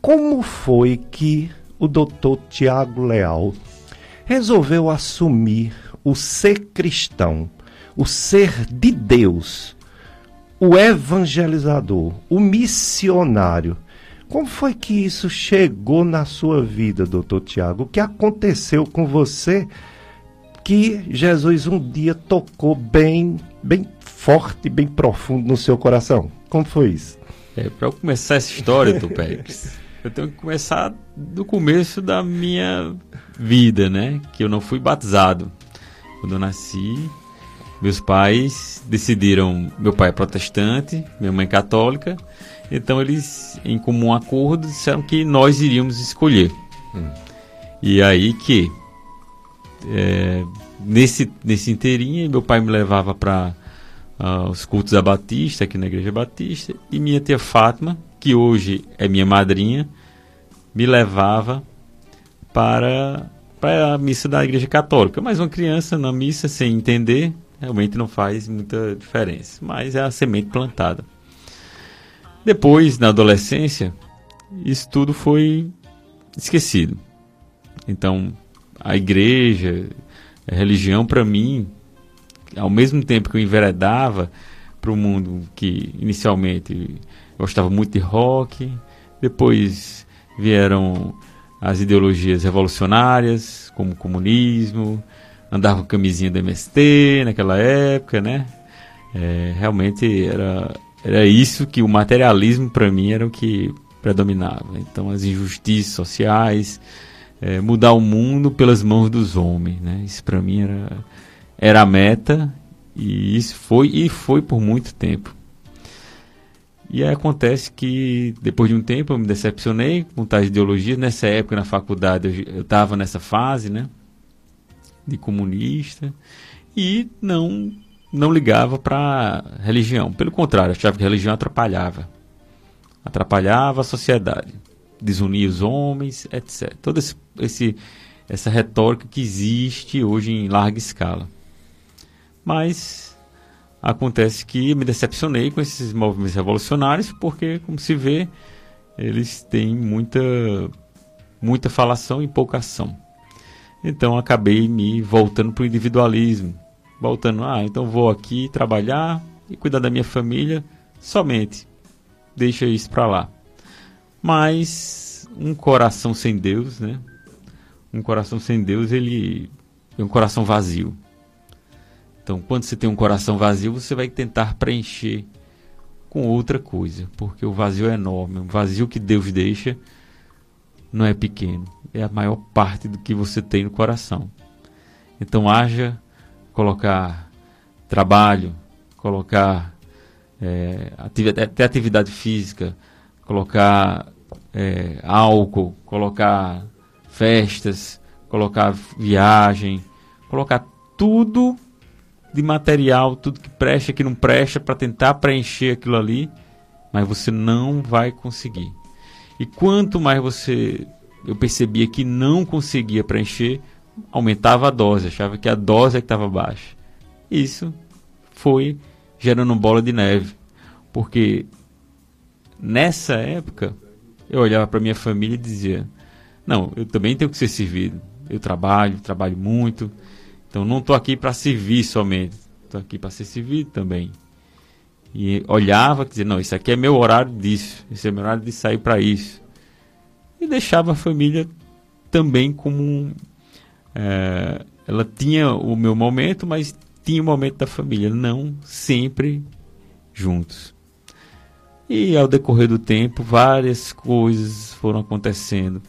Como foi que o doutor Tiago Leal resolveu assumir o ser cristão, o ser de Deus, o evangelizador, o missionário. Como foi que isso chegou na sua vida, doutor Tiago? O que aconteceu com você que Jesus um dia tocou bem, bem forte, bem profundo no seu coração? Como foi isso? É, para eu começar essa história, Tupex, eu tenho que começar do começo da minha vida, né? Que eu não fui batizado. Quando eu nasci, meus pais decidiram. Meu pai é protestante, minha mãe é católica. Então eles, em comum acordo, disseram que nós iríamos escolher. E aí que é, nesse nesse inteirinho meu pai me levava para os cultos da Batista aqui na igreja Batista e minha tia Fátima que hoje é minha madrinha me levava para para a missa da igreja católica. Mas uma criança na missa sem entender realmente não faz muita diferença. Mas é a semente plantada. Depois na adolescência isso tudo foi esquecido. Então a igreja, a religião para mim, ao mesmo tempo que eu enveredava para o mundo que inicialmente gostava muito de rock, depois vieram as ideologias revolucionárias, como o comunismo, andava com camisinha do MST naquela época, né? É, realmente era, era isso que o materialismo para mim era o que predominava. Então as injustiças sociais, é, mudar o mundo pelas mãos dos homens, né? Isso para mim era era a meta e isso foi e foi por muito tempo. E aí acontece que depois de um tempo eu me decepcionei com tais ideologias. Nessa época na faculdade eu estava nessa fase, né? de comunista e não não ligava para religião. Pelo contrário, achava que religião atrapalhava. Atrapalhava a sociedade, desunia os homens, etc. Toda esse, esse, essa retórica que existe hoje em larga escala. Mas acontece que me decepcionei com esses movimentos revolucionários, porque, como se vê, eles têm muita, muita falação e pouca ação. Então acabei me voltando para o individualismo, voltando, ah, então vou aqui trabalhar e cuidar da minha família somente. Deixa isso para lá. Mas um coração sem Deus, né? Um coração sem Deus, ele é um coração vazio. Então, quando você tem um coração vazio, você vai tentar preencher com outra coisa, porque o vazio é enorme. O vazio que Deus deixa não é pequeno, é a maior parte do que você tem no coração. Então, haja colocar trabalho, colocar é, atividade, até atividade física, colocar é, álcool, colocar festas, colocar viagem, colocar tudo de material, tudo que presta, que não presta, para tentar preencher aquilo ali, mas você não vai conseguir. E quanto mais você, eu percebia que não conseguia preencher, aumentava a dose, achava que a dose é que estava baixa. Isso foi gerando bola de neve, porque nessa época eu olhava para minha família e dizia: não, eu também tenho que ser servido. Eu trabalho, trabalho muito, então não estou aqui para servir somente, estou aqui para ser servido também. E olhava e dizia: não, isso aqui é meu horário disso, esse é meu horário de sair para isso. E deixava a família também como é, ela tinha o meu momento, mas tinha o momento da família, não sempre juntos. E ao decorrer do tempo, várias coisas foram acontecendo,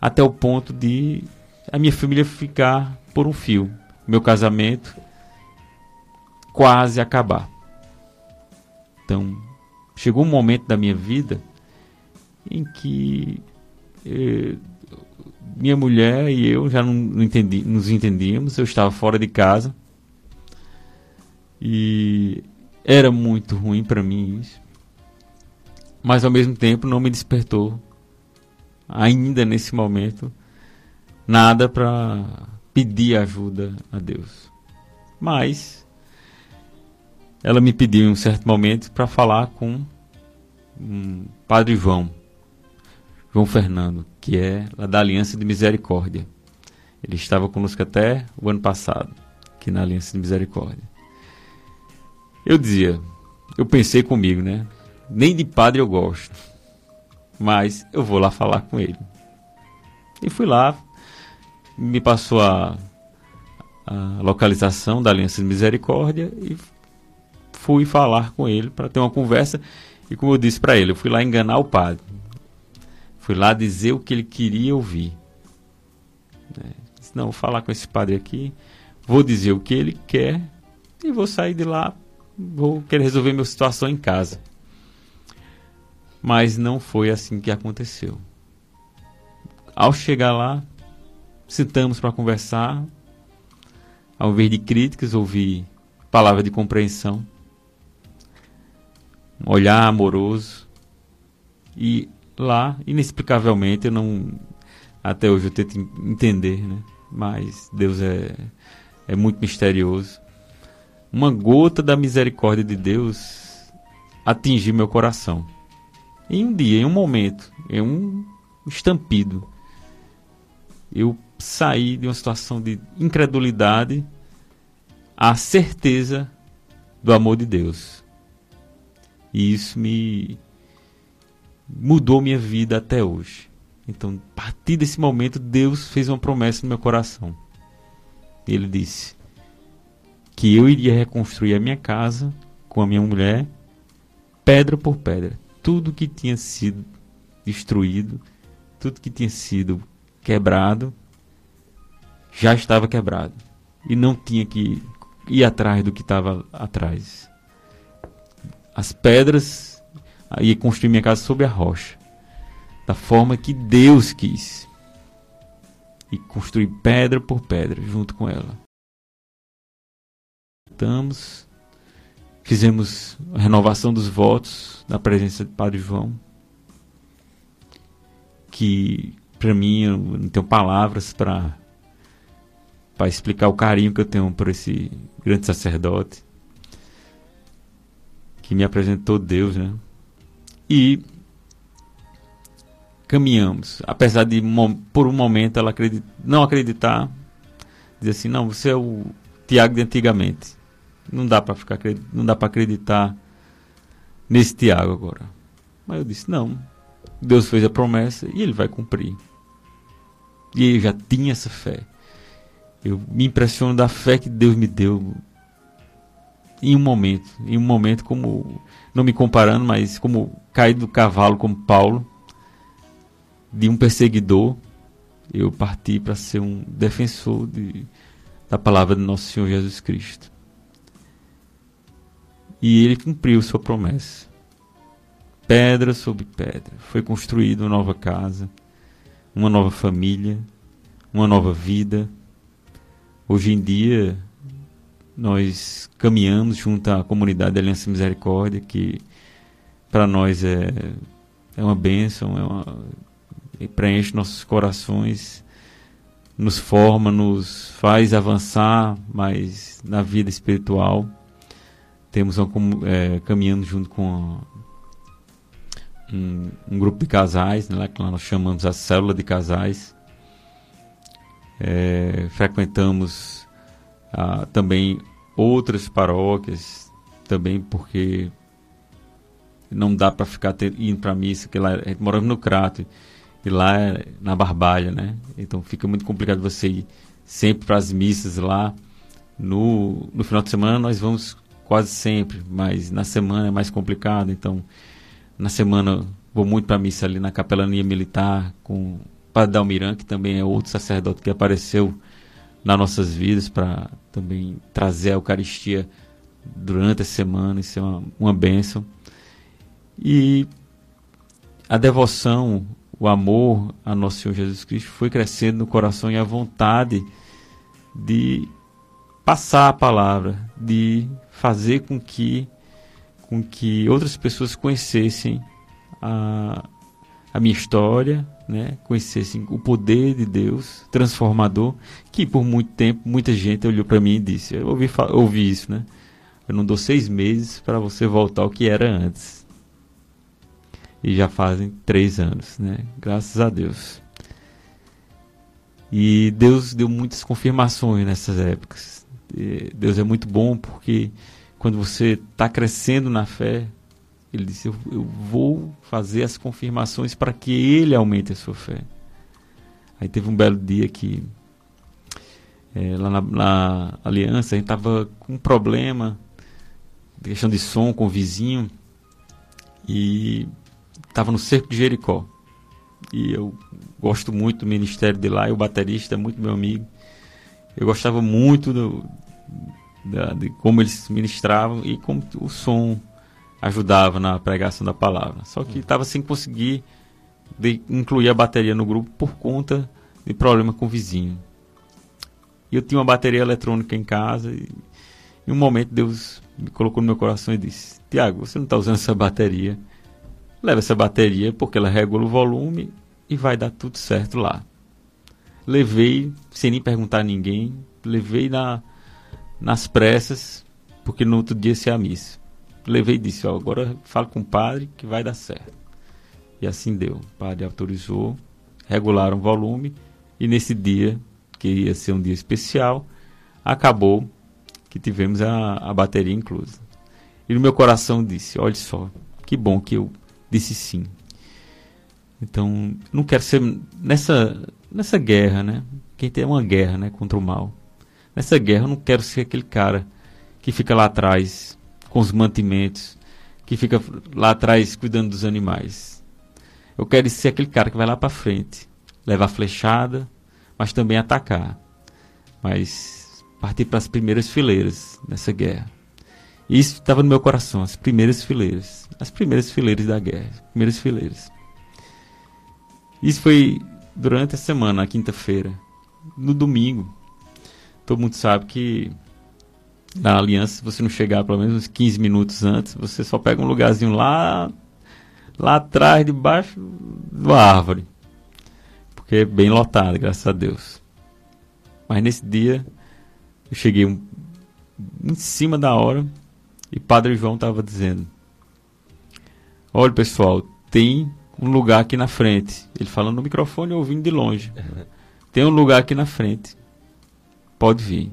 até o ponto de a minha família ficar por um fio. Meu casamento quase acabar. Então, chegou um momento da minha vida em que eh, minha mulher e eu já não, não entendi, nos entendíamos. Eu estava fora de casa e era muito ruim para mim isso. Mas ao mesmo tempo não me despertou ainda nesse momento nada para pedir ajuda a Deus. Mas ela me pediu em um certo momento para falar com um Padre João, João Fernando, que é da Aliança de Misericórdia. Ele estava conosco até o ano passado, aqui na Aliança de Misericórdia. Eu dizia, eu pensei comigo, né? Nem de padre eu gosto, mas eu vou lá falar com ele. E fui lá, me passou a, a localização da Aliança de Misericórdia e fui falar com ele para ter uma conversa. E como eu disse para ele, eu fui lá enganar o padre. Fui lá dizer o que ele queria ouvir. É, disse, não, vou falar com esse padre aqui, vou dizer o que ele quer e vou sair de lá, vou querer resolver minha situação em casa. Mas não foi assim que aconteceu. Ao chegar lá, sentamos para conversar. Ao invés de críticas, ouvi palavra de compreensão, um olhar amoroso e lá, inexplicavelmente, eu não. Até hoje eu tento entender, né? Mas Deus é, é muito misterioso. Uma gota da misericórdia de Deus atingiu meu coração. Em um dia, em um momento, em um estampido, eu saí de uma situação de incredulidade à certeza do amor de Deus. E isso me mudou minha vida até hoje. Então, a partir desse momento, Deus fez uma promessa no meu coração. Ele disse que eu iria reconstruir a minha casa com a minha mulher, pedra por pedra. Tudo que tinha sido destruído, tudo que tinha sido quebrado, já estava quebrado. E não tinha que ir atrás do que estava atrás. As pedras e construir minha casa sobre a rocha, da forma que Deus quis. e construir pedra por pedra junto com ela. Estamos, fizemos a renovação dos votos na presença de Padre João, que para mim eu não tenho palavras para para explicar o carinho que eu tenho por esse grande sacerdote que me apresentou Deus, né? E caminhamos, apesar de por um momento ela acredit, não acreditar, dizer assim, não, você é o Tiago de antigamente. Não dá para ficar não dá para acreditar nesse Tiago agora. Mas eu disse, não. Deus fez a promessa e ele vai cumprir. E eu já tinha essa fé. Eu me impressiono da fé que Deus me deu em um momento, em um momento como não me comparando, mas como cair do cavalo como Paulo, de um perseguidor, eu parti para ser um defensor de, da palavra do nosso Senhor Jesus Cristo. E ele cumpriu sua promessa. Pedra sobre pedra. Foi construída uma nova casa, uma nova família, uma nova vida. Hoje em dia, nós caminhamos junto à comunidade da Aliança Misericórdia, que para nós é, é uma bênção, é uma, preenche nossos corações, nos forma, nos faz avançar mais na vida espiritual. Temos uma, é, caminhando junto com um, um, grupo de casais, né, que nós chamamos a célula de casais. É, frequentamos ah, também outras paróquias, também porque não dá para ficar ter, indo para missa, que lá moramos no Crato e lá é na Barbalha, né? Então fica muito complicado você ir sempre para as missas lá. No, no final de semana nós vamos quase sempre, mas na semana é mais complicado. Então, na semana vou muito para missa ali na capelania militar com o Padre Dalmiran, que também é outro sacerdote que apareceu nas nossas vidas para também trazer a Eucaristia durante a semana, isso é uma, uma bênção. E a devoção, o amor a nosso Senhor Jesus Cristo foi crescendo no coração e a vontade de passar a palavra, de fazer com que com que outras pessoas conhecessem a, a minha história, né, conhecessem o poder de Deus transformador, que por muito tempo muita gente olhou para mim e disse, eu ouvi, ouvi isso, né? Eu não dou seis meses para você voltar ao que era antes. E já fazem três anos, né? Graças a Deus. E Deus deu muitas confirmações nessas épocas. Deus é muito bom porque quando você está crescendo na fé, ele disse: eu, eu vou fazer as confirmações para que ele aumente a sua fé. Aí teve um belo dia que, é, lá na, na, aliança, a gente estava com um problema, questão de som com o vizinho, e estava no cerco de Jericó. E eu gosto muito do ministério de lá, e o baterista é muito meu amigo. Eu gostava muito do, da, de como eles ministravam e como o som ajudava na pregação da palavra. Só que estava sem conseguir de incluir a bateria no grupo por conta de problema com o vizinho. E eu tinha uma bateria eletrônica em casa e em um momento Deus me colocou no meu coração e disse: Tiago, você não está usando essa bateria. Leva essa bateria porque ela regula o volume e vai dar tudo certo lá. Levei, sem nem perguntar a ninguém, levei na, nas pressas, porque no outro dia se a missa levei e disse, ó, agora fala com o padre que vai dar certo. E assim deu. O padre autorizou, regularam o volume e nesse dia, que ia ser um dia especial, acabou que tivemos a, a bateria inclusa. E no meu coração disse, olha só, que bom que eu disse sim. Então, não quero ser nessa nessa guerra, né? Quem tem uma guerra, né, contra o mal. Nessa guerra eu não quero ser aquele cara que fica lá atrás com os mantimentos, que fica lá atrás cuidando dos animais. Eu quero ser aquele cara que vai lá para frente, levar flechada, mas também atacar. Mas partir para as primeiras fileiras nessa guerra. Isso estava no meu coração, as primeiras fileiras. As primeiras fileiras da guerra. As primeiras fileiras. Isso foi durante a semana, a quinta-feira, no domingo. Todo mundo sabe que na aliança, se você não chegar pelo menos uns 15 minutos antes, você só pega um lugarzinho lá, lá atrás, debaixo da árvore. Porque é bem lotado, graças a Deus. Mas nesse dia, eu cheguei um, em cima da hora e Padre João estava dizendo: Olha, pessoal, tem um lugar aqui na frente. Ele falando no microfone ouvindo de longe. Tem um lugar aqui na frente. Pode vir.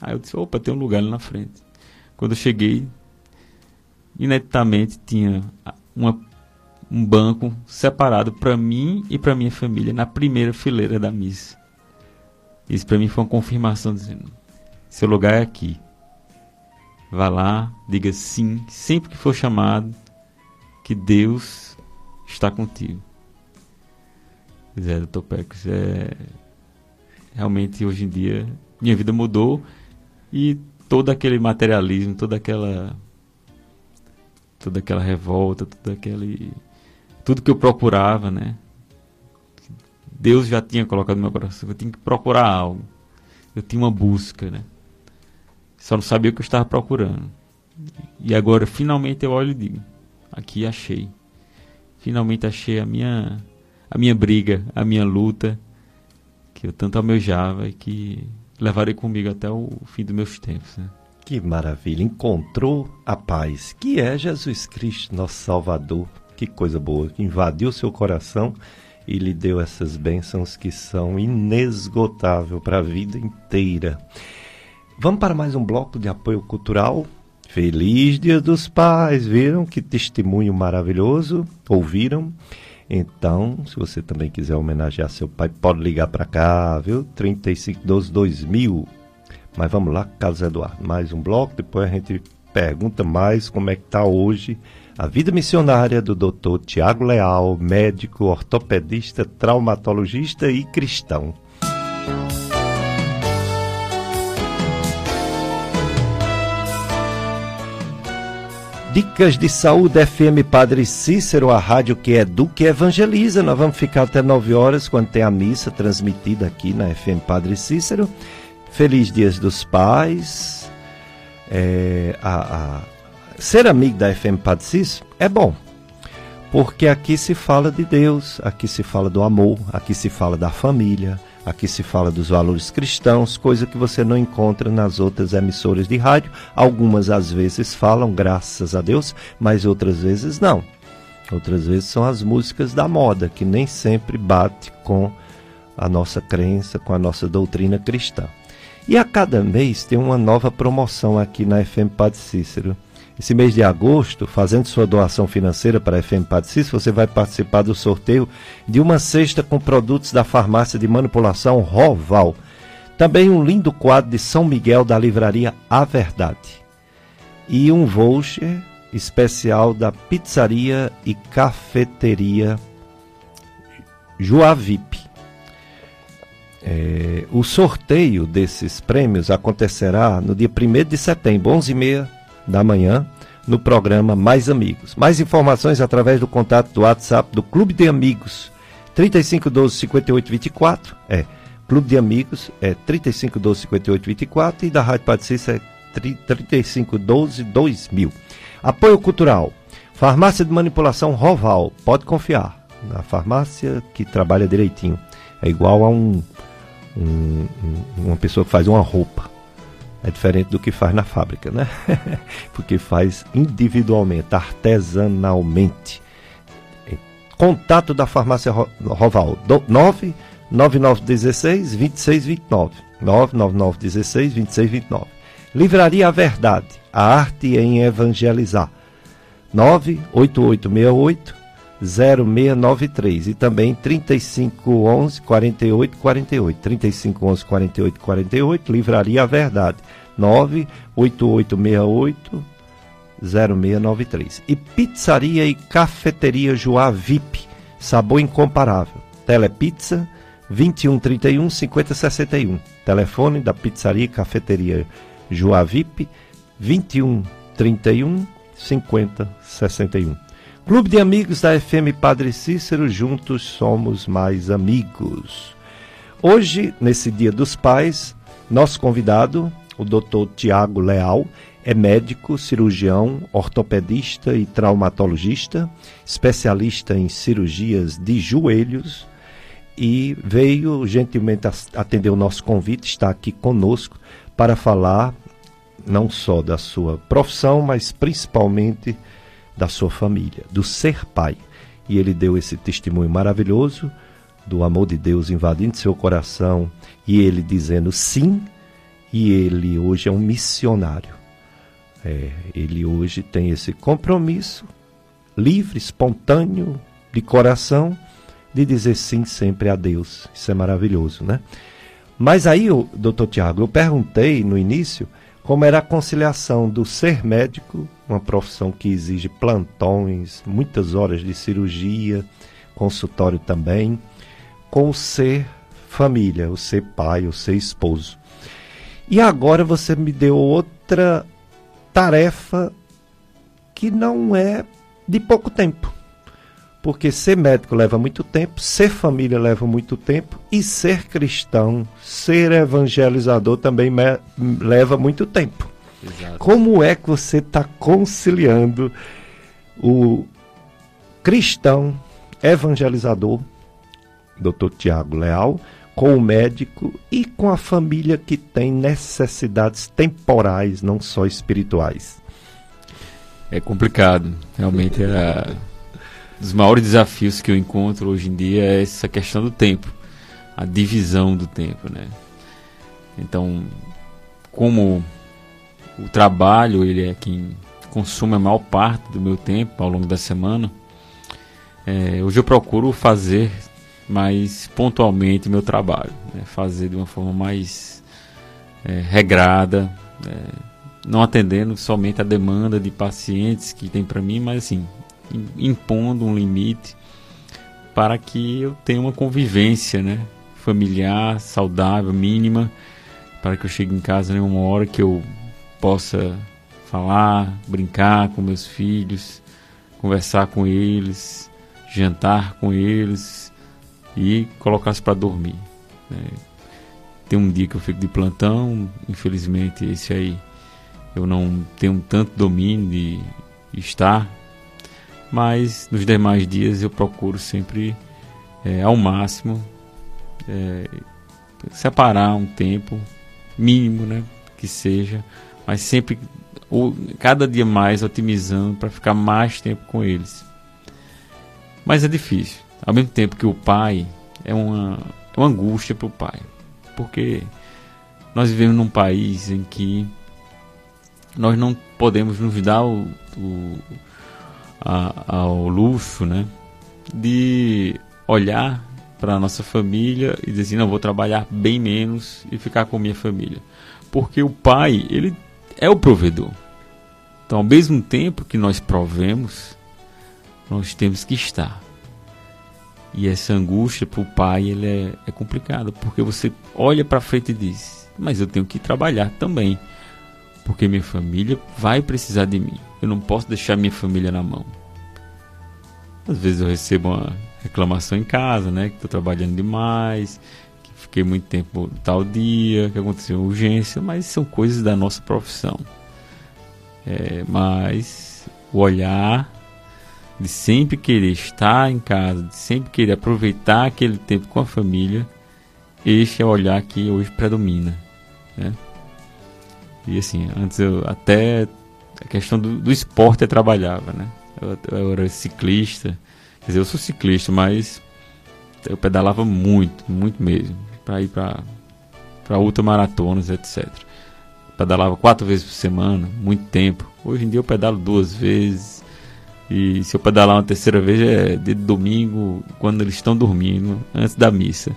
Aí eu disse, opa, tem um lugar ali na frente. Quando eu cheguei, ineditamente tinha uma, um banco separado para mim e para minha família, na primeira fileira da missa. Isso para mim foi uma confirmação dizendo, seu lugar é aqui. Vá lá, diga sim, sempre que for chamado, que Deus está contigo. Zé, doutor Pex, é... realmente hoje em dia minha vida mudou e todo aquele materialismo, toda aquela toda aquela revolta, tudo aquele tudo que eu procurava, né? Deus já tinha colocado no meu coração, eu tinha que procurar algo. Eu tinha uma busca, né? Só não sabia o que eu estava procurando. E agora finalmente eu olho e digo: aqui achei. Finalmente achei a minha a minha briga, a minha luta que eu tanto almejava e que levarei comigo até o fim dos meus tempos. Né? Que maravilha! Encontrou a paz, que é Jesus Cristo, nosso Salvador. Que coisa boa! Que invadiu seu coração e lhe deu essas bênçãos que são inesgotáveis para a vida inteira. Vamos para mais um bloco de apoio cultural. Feliz Dia dos Pais! Viram que testemunho maravilhoso? Ouviram? Então, se você também quiser homenagear seu pai, pode ligar para cá, viu? 3512 2000. Mas vamos lá, Carlos Eduardo, mais um bloco, depois a gente pergunta mais como é que está hoje a vida missionária do Dr. Tiago Leal, médico, ortopedista, traumatologista e cristão. Dicas de Saúde FM Padre Cícero, a rádio que educa e evangeliza. Nós vamos ficar até 9 horas quando tem a missa transmitida aqui na FM Padre Cícero. Feliz Dias dos Pais. É, a, a, ser amigo da FM Padre Cícero é bom, porque aqui se fala de Deus, aqui se fala do amor, aqui se fala da família, Aqui se fala dos valores cristãos, coisa que você não encontra nas outras emissoras de rádio. Algumas às vezes falam, graças a Deus, mas outras vezes não. Outras vezes são as músicas da moda, que nem sempre bate com a nossa crença, com a nossa doutrina cristã. E a cada mês tem uma nova promoção aqui na FM Padre Cícero. Esse mês de agosto, fazendo sua doação financeira para a FM Patricis, você vai participar do sorteio de uma cesta com produtos da farmácia de manipulação Roval. Também um lindo quadro de São Miguel da livraria A Verdade. E um voucher especial da pizzaria e cafeteria Joavip. É, o sorteio desses prêmios acontecerá no dia 1 de setembro, 11h30 da manhã, no programa Mais Amigos. Mais informações através do contato do WhatsApp do Clube de Amigos, 3512 5824, é, Clube de Amigos é 3512 5824 e da Rádio Patrícia é 3512 2000. Apoio Cultural, Farmácia de Manipulação Roval, pode confiar, na farmácia que trabalha direitinho. É igual a um, um, uma pessoa que faz uma roupa é diferente do que faz na fábrica, né? Porque faz individualmente, artesanalmente. Contato da farmácia Roval, 99916 2629. 99916 2629. Livraria A Verdade, a arte em evangelizar. 98868 0693 e também 3511 4848 3511 4848 Livraria A Verdade 98868 0693 e Pizzaria e Cafeteria Joá VIP sabor incomparável. Telepizza 2131 5061 telefone da Pizzaria e Cafeteria Joá VIP 2131 5061 Clube de Amigos da FM Padre Cícero, juntos somos mais amigos. Hoje, nesse Dia dos Pais, nosso convidado, o Dr. Tiago Leal, é médico, cirurgião, ortopedista e traumatologista, especialista em cirurgias de joelhos e veio gentilmente atender o nosso convite, está aqui conosco para falar não só da sua profissão, mas principalmente da sua família, do ser pai. E ele deu esse testemunho maravilhoso do amor de Deus invadindo seu coração e ele dizendo sim, e ele hoje é um missionário. É, ele hoje tem esse compromisso livre, espontâneo, de coração, de dizer sim sempre a Deus. Isso é maravilhoso, né? Mas aí, doutor Tiago, eu perguntei no início como era a conciliação do ser médico, uma profissão que exige plantões, muitas horas de cirurgia, consultório também, com o ser família, o ser pai, o ser esposo. E agora você me deu outra tarefa que não é de pouco tempo. Porque ser médico leva muito tempo, ser família leva muito tempo e ser cristão, ser evangelizador também leva muito tempo. Exato. Como é que você está conciliando o cristão evangelizador Dr. Tiago Leal, com o médico e com a família que tem necessidades temporais, não só espirituais. É complicado, realmente é dos maiores desafios que eu encontro hoje em dia é essa questão do tempo, a divisão do tempo, né? Então, como o trabalho ele é quem consome a maior parte do meu tempo ao longo da semana, é, hoje eu procuro fazer mais pontualmente meu trabalho, né? fazer de uma forma mais é, regrada, é, não atendendo somente a demanda de pacientes que tem para mim, mas assim impondo um limite para que eu tenha uma convivência, né, familiar, saudável, mínima, para que eu chegue em casa em uma hora que eu possa falar, brincar com meus filhos, conversar com eles, jantar com eles, e colocasse para dormir. Né? Tem um dia que eu fico de plantão, infelizmente esse aí eu não tenho tanto domínio de estar, mas nos demais dias eu procuro sempre é, ao máximo é, separar um tempo mínimo, né, que seja, mas sempre ou, cada dia mais otimizando para ficar mais tempo com eles. Mas é difícil. Ao mesmo tempo que o pai é uma, é uma angústia para o pai. Porque nós vivemos num país em que nós não podemos nos dar o, o a, ao luxo né, de olhar para a nossa família e dizer assim, não, vou trabalhar bem menos e ficar com minha família. Porque o pai, ele é o provedor. Então, ao mesmo tempo que nós provemos, nós temos que estar. E essa angústia para o pai ele é, é complicado, porque você olha para frente e diz: Mas eu tenho que trabalhar também, porque minha família vai precisar de mim. Eu não posso deixar minha família na mão. Às vezes eu recebo uma reclamação em casa, né? Que estou trabalhando demais, que fiquei muito tempo tal dia, que aconteceu urgência, mas são coisas da nossa profissão. É, mas o olhar de sempre querer estar em casa, de sempre querer aproveitar aquele tempo com a família, este é o olhar que hoje predomina. Né? E assim, antes eu até a questão do, do esporte eu trabalhava, né? Eu, eu, era ciclista, quer dizer, eu sou ciclista, mas eu pedalava muito, muito mesmo, para ir para para ultramaratonas, etc. Pedalava quatro vezes por semana, muito tempo. Hoje em dia eu pedalo duas vezes, e se eu pedalar uma terceira vez é de domingo, quando eles estão dormindo, antes da missa.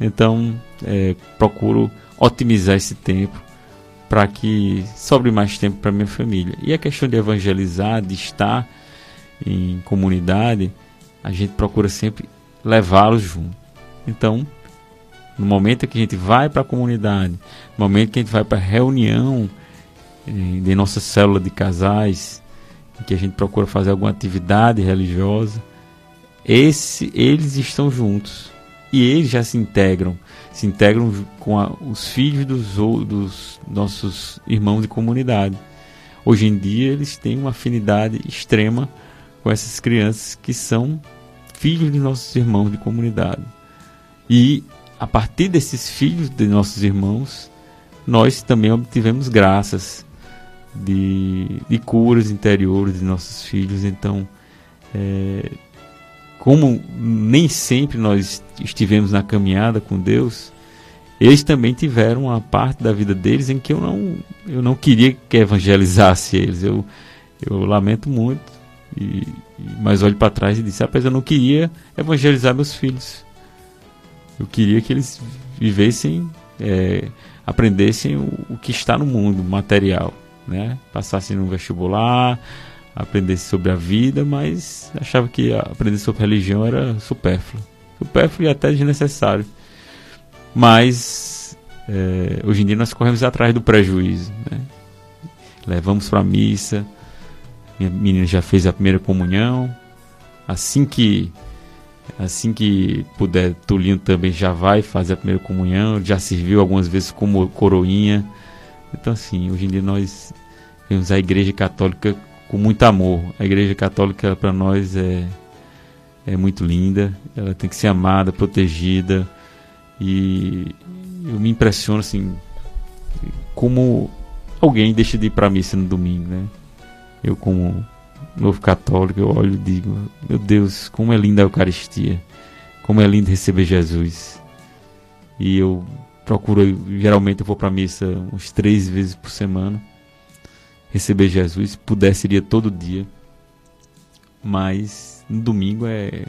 Então, é, procuro otimizar esse tempo para que sobre mais tempo para minha família. E a questão de evangelizar, de estar em comunidade, a gente procura sempre levá-los junto. Então, no momento que a gente vai para a comunidade, no momento que a gente vai para a reunião eh, de nossa célula de casais, em que a gente procura fazer alguma atividade religiosa, esse, eles estão juntos e eles já se integram, se integram com a, os filhos dos, dos nossos irmãos de comunidade. Hoje em dia eles têm uma afinidade extrema com essas crianças que são filhos de nossos irmãos de comunidade. E a partir desses filhos de nossos irmãos, nós também obtivemos graças de, de curas interiores de nossos filhos. Então, é, como nem sempre nós estivemos na caminhada com Deus, eles também tiveram uma parte da vida deles em que eu não, eu não queria que evangelizasse eles. Eu, eu lamento muito, e, mas olho para trás e disse: apesar eu não queria evangelizar meus filhos. Eu queria que eles vivessem, é, aprendessem o, o, que está no mundo material, né? Passassem no vestibular, aprendessem sobre a vida, mas achava que aprender sobre religião era supérfluo, supérfluo e até desnecessário. Mas é, hoje em dia nós corremos atrás do prejuízo, né? Levamos para a missa, minha menina já fez a primeira comunhão. Assim que assim que puder, Tulinho também já vai fazer a primeira comunhão. Já serviu algumas vezes como coroinha. Então, assim, hoje em dia nós vemos a Igreja Católica com muito amor. A Igreja Católica para nós é é muito linda. Ela tem que ser amada, protegida. E eu me impressiono assim como alguém deixa de ir para a missa no domingo, né? Eu, como novo católico, eu olho e digo: Meu Deus, como é linda a Eucaristia, como é lindo receber Jesus. E eu procuro, geralmente eu vou para a missa uns três vezes por semana, receber Jesus. Se pudesse, iria todo dia, mas no domingo é,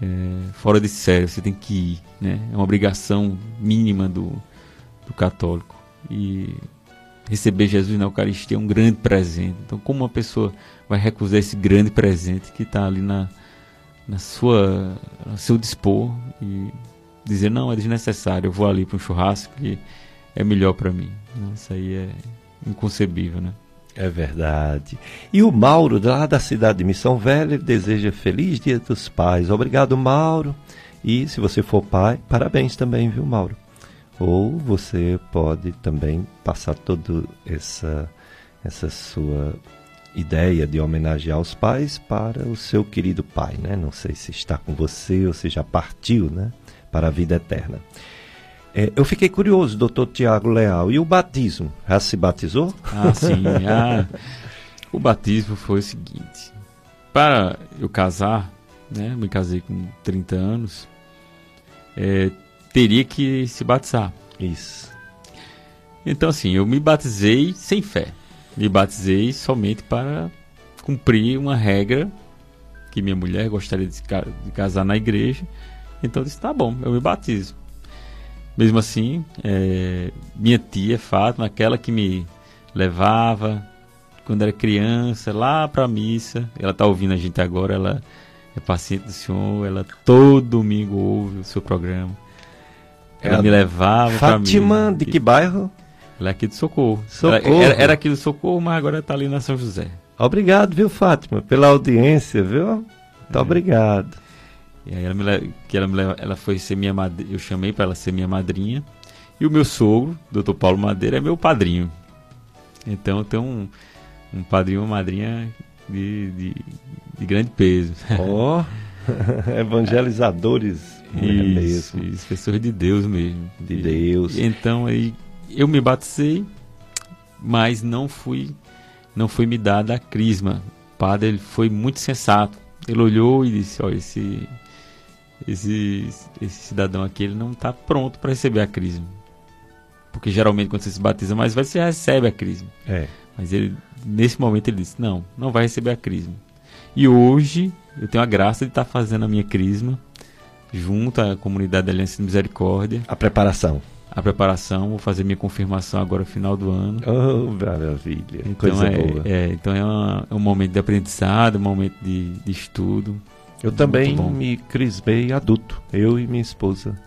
é fora de sério, você tem que ir, né? É uma obrigação mínima do, do católico. E receber Jesus na Eucaristia é um grande presente. Então, como uma pessoa vai recusar esse grande presente que está ali na, na sua, no seu dispor e dizer não é desnecessário, eu vou ali para um churrasco que é melhor para mim. Isso aí é inconcebível, né? É verdade. E o Mauro, lá da cidade de Missão Velha, deseja feliz Dia dos Pais. Obrigado, Mauro. E se você for pai, parabéns também, viu, Mauro? Ou você pode também passar toda essa, essa sua ideia de homenagear os pais para o seu querido pai, né? Não sei se está com você ou se já partiu, né? Para a vida eterna. É, eu fiquei curioso, doutor Tiago Leal, e o batismo? Já se batizou? Ah, sim. Ah, o batismo foi o seguinte: para eu casar, né? Me casei com 30 anos, é, teria que se batizar. Isso. Então, assim, eu me batizei sem fé. Me batizei somente para cumprir uma regra que minha mulher gostaria de, casar na igreja. Então, eu disse: tá bom, eu me batizo. Mesmo assim, é, minha tia Fátima, aquela que me levava quando era criança lá para a missa, ela está ouvindo a gente agora, ela é paciente do senhor, ela todo domingo ouve o seu programa. Ela, ela me levava Fátima, mim, de que bairro? Ela é aqui de Socorro. Socorro. Ela, era, era, aqui do Socorro, mas agora está ali na São José. Obrigado, viu, Fátima, pela audiência, viu? Muito é. obrigado. E aí ela me que ela me ela foi ser minha madrinha, eu chamei para ela ser minha madrinha. E o meu sogro, Dr. Paulo Madeira, é meu padrinho. Então eu tenho um, um padrinho e uma madrinha de, de, de grande peso. Ó, oh, evangelizadores isso, mesmo. Isso, pessoas de Deus mesmo. De Deus. E, então aí eu me batizei, mas não fui não foi me dada a crisma. O padre ele foi muito sensato. Ele olhou e disse: "Olha, esse esse esse cidadão aqui ele não está pronto para receber a crisma". Porque geralmente quando você se batiza mais velho, você recebe a crisma. É. Mas ele nesse momento ele disse: "Não, não vai receber a crisma". E hoje eu tenho a graça de estar tá fazendo a minha crisma junto à comunidade da Aliança de Misericórdia. A preparação. A preparação, vou fazer minha confirmação agora no final do ano. Oh, maravilha. Então Coisa é, boa. É, então é, uma, é, um momento de aprendizado, um momento de, de estudo. Eu também me crismei adulto, eu e minha esposa.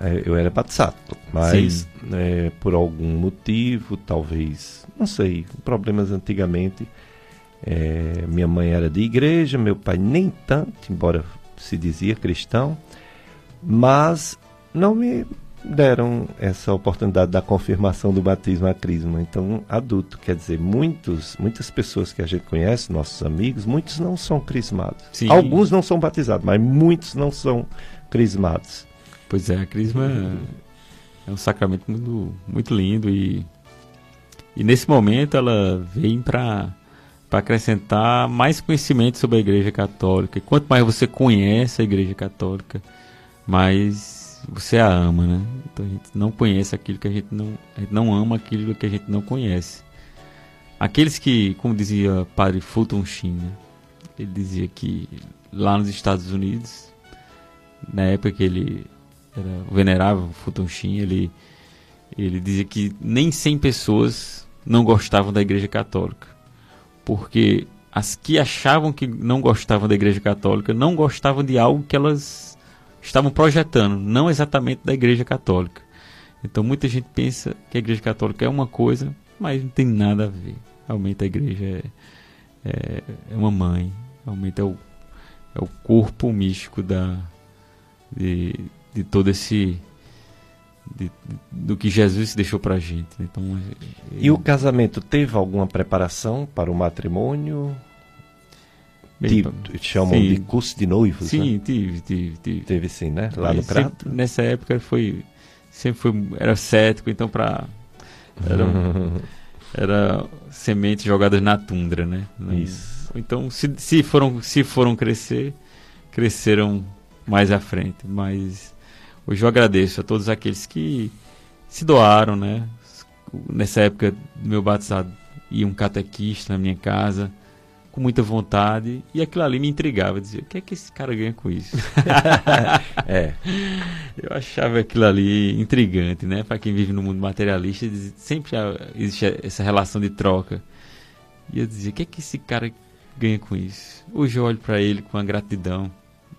É, eu era batizado, mas é, por algum motivo, talvez, não sei, problemas antigamente. É, minha mãe era de igreja, meu pai nem tanto, embora se dizia cristão mas não me deram essa oportunidade da confirmação do batismo a crisma. Então, adulto, quer dizer, muitos, muitas pessoas que a gente conhece, nossos amigos, muitos não são crismados. Sim. Alguns não são batizados, mas muitos não são crismados. Pois é, a crisma é um sacramento muito, muito lindo e, e nesse momento ela vem para para acrescentar mais conhecimento sobre a Igreja Católica. E quanto mais você conhece a Igreja Católica, mais você a ama, né? Então a gente não conhece aquilo que a gente não, a gente não ama aquilo que a gente não conhece. Aqueles que, como dizia Padre Fulton Sheen, né? ele dizia que lá nos Estados Unidos, na época que ele era venerável Fulton Sheen, ele ele dizia que nem 100 pessoas não gostavam da Igreja Católica porque as que achavam que não gostavam da Igreja Católica não gostavam de algo que elas estavam projetando, não exatamente da Igreja Católica. Então muita gente pensa que a Igreja Católica é uma coisa, mas não tem nada a ver. Realmente a Igreja é, é, é uma mãe, realmente é o, é o corpo místico da, de, de todo esse de, do que Jesus deixou para a gente. Então, ele... E o casamento teve alguma preparação para o matrimônio? Bem, chamam sim. de curso de noivos, Sim, né? tive, tive, tive. Teve sim, né? Lá no Crato? Nessa época foi sempre foi era cético, então para era, era sementes jogadas na tundra, né? Isso. Então se, se foram se foram crescer, cresceram mais à frente, mas Hoje eu agradeço a todos aqueles que se doaram, né? Nessa época do meu batizado, ia um catequista na minha casa, com muita vontade, e aquilo ali me intrigava, dizia, o que é que esse cara ganha com isso? é. Eu achava aquilo ali intrigante, né? Para quem vive no mundo materialista, sempre existe essa relação de troca. E eu dizia, o que é que esse cara ganha com isso? Hoje eu olho para ele com a gratidão.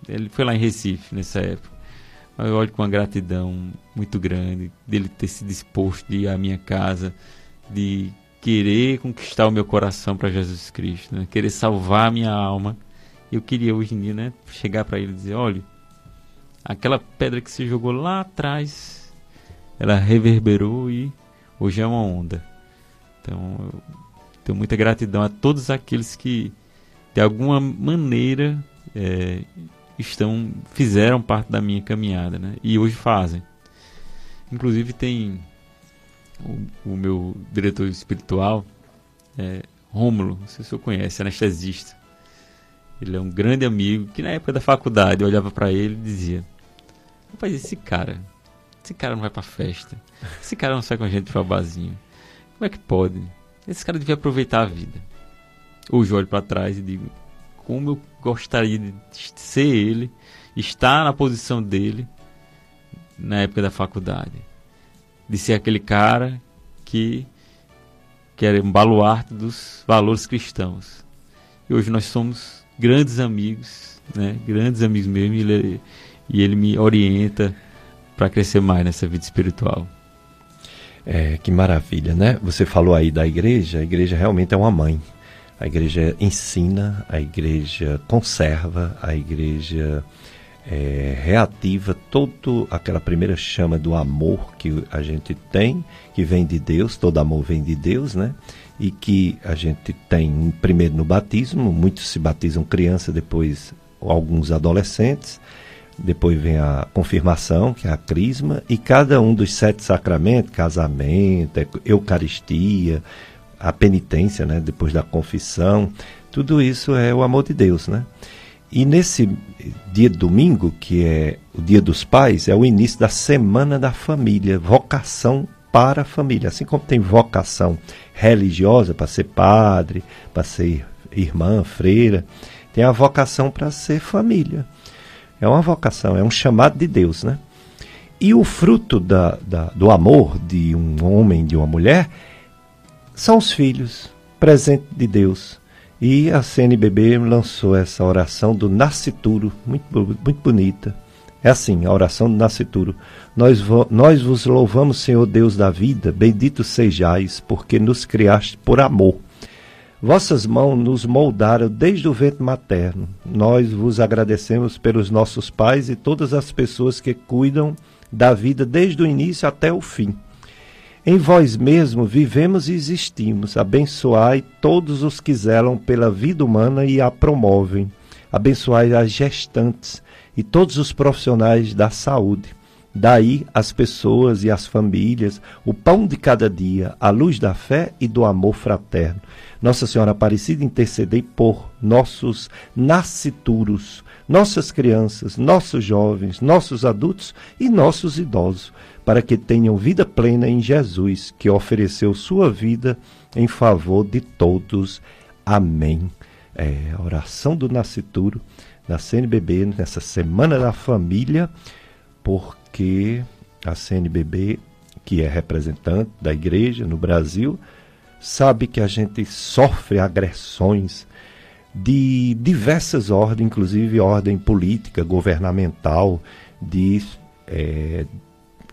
Ele foi lá em Recife nessa época. Eu olho com uma gratidão muito grande dele ter se disposto de ir à minha casa, de querer conquistar o meu coração para Jesus Cristo, né? querer salvar a minha alma. Eu queria hoje em dia né, chegar para ele e dizer: olha, aquela pedra que você jogou lá atrás, ela reverberou e hoje é uma onda. Então, eu tenho muita gratidão a todos aqueles que, de alguma maneira, é, estão fizeram parte da minha caminhada, né? E hoje fazem. Inclusive tem o, o meu diretor espiritual, é, Rômulo, não sei se você conhece, anestesista. Ele é um grande amigo que na época da faculdade eu olhava para ele e dizia: Rapaz, esse cara, esse cara não vai pra festa, esse cara não sai com a gente pra barzinho. Como é que pode? Esse cara devia aproveitar a vida. Hoje eu olho para trás e digo: como eu gostaria de ser ele, estar na posição dele na época da faculdade. De ser aquele cara que, que era um baluarte dos valores cristãos. E hoje nós somos grandes amigos, né? grandes amigos mesmo, e ele, e ele me orienta para crescer mais nessa vida espiritual. É, que maravilha, né? Você falou aí da igreja, a igreja realmente é uma mãe. A igreja ensina, a igreja conserva, a igreja é, reativa toda aquela primeira chama do amor que a gente tem, que vem de Deus, todo amor vem de Deus, né? E que a gente tem primeiro no batismo, muitos se batizam criança, depois alguns adolescentes, depois vem a confirmação, que é a crisma, e cada um dos sete sacramentos, casamento, eucaristia, a penitência, né, depois da confissão, tudo isso é o amor de Deus, né? E nesse dia domingo, que é o Dia dos Pais, é o início da Semana da Família, vocação para a família. Assim como tem vocação religiosa para ser padre, para ser irmã, freira, tem a vocação para ser família. É uma vocação, é um chamado de Deus, né? E o fruto da, da, do amor de um homem, de uma mulher, são os filhos, presente de Deus. E a CNBB lançou essa oração do nascituro, muito, muito bonita. É assim, a oração do nascituro. Nós, nós vos louvamos, Senhor Deus da vida, bendito sejais, porque nos criaste por amor. Vossas mãos nos moldaram desde o ventre materno. Nós vos agradecemos pelos nossos pais e todas as pessoas que cuidam da vida desde o início até o fim. Em vós mesmo vivemos e existimos. Abençoai todos os que zelam pela vida humana e a promovem. Abençoai as gestantes e todos os profissionais da saúde. Daí as pessoas e as famílias, o pão de cada dia, a luz da fé e do amor fraterno. Nossa Senhora Aparecida, intercedei por nossos nascituros, nossas crianças, nossos jovens, nossos adultos e nossos idosos, para que tenham vida plena em Jesus, que ofereceu sua vida em favor de todos. Amém. É, oração do nascituro da CNBB nessa Semana da Família, porque a CNBB, que é representante da igreja no Brasil, sabe que a gente sofre agressões de diversas ordens, inclusive ordem política, governamental, de é,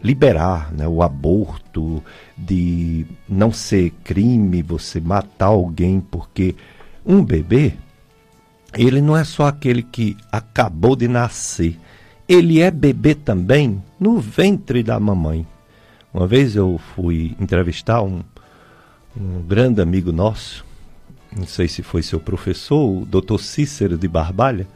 liberar né, o aborto, de não ser crime você matar alguém porque um bebê, ele não é só aquele que acabou de nascer, ele é bebê também no ventre da mamãe. Uma vez eu fui entrevistar um, um grande amigo nosso, não sei se foi seu professor, o doutor Cícero de Barbalha.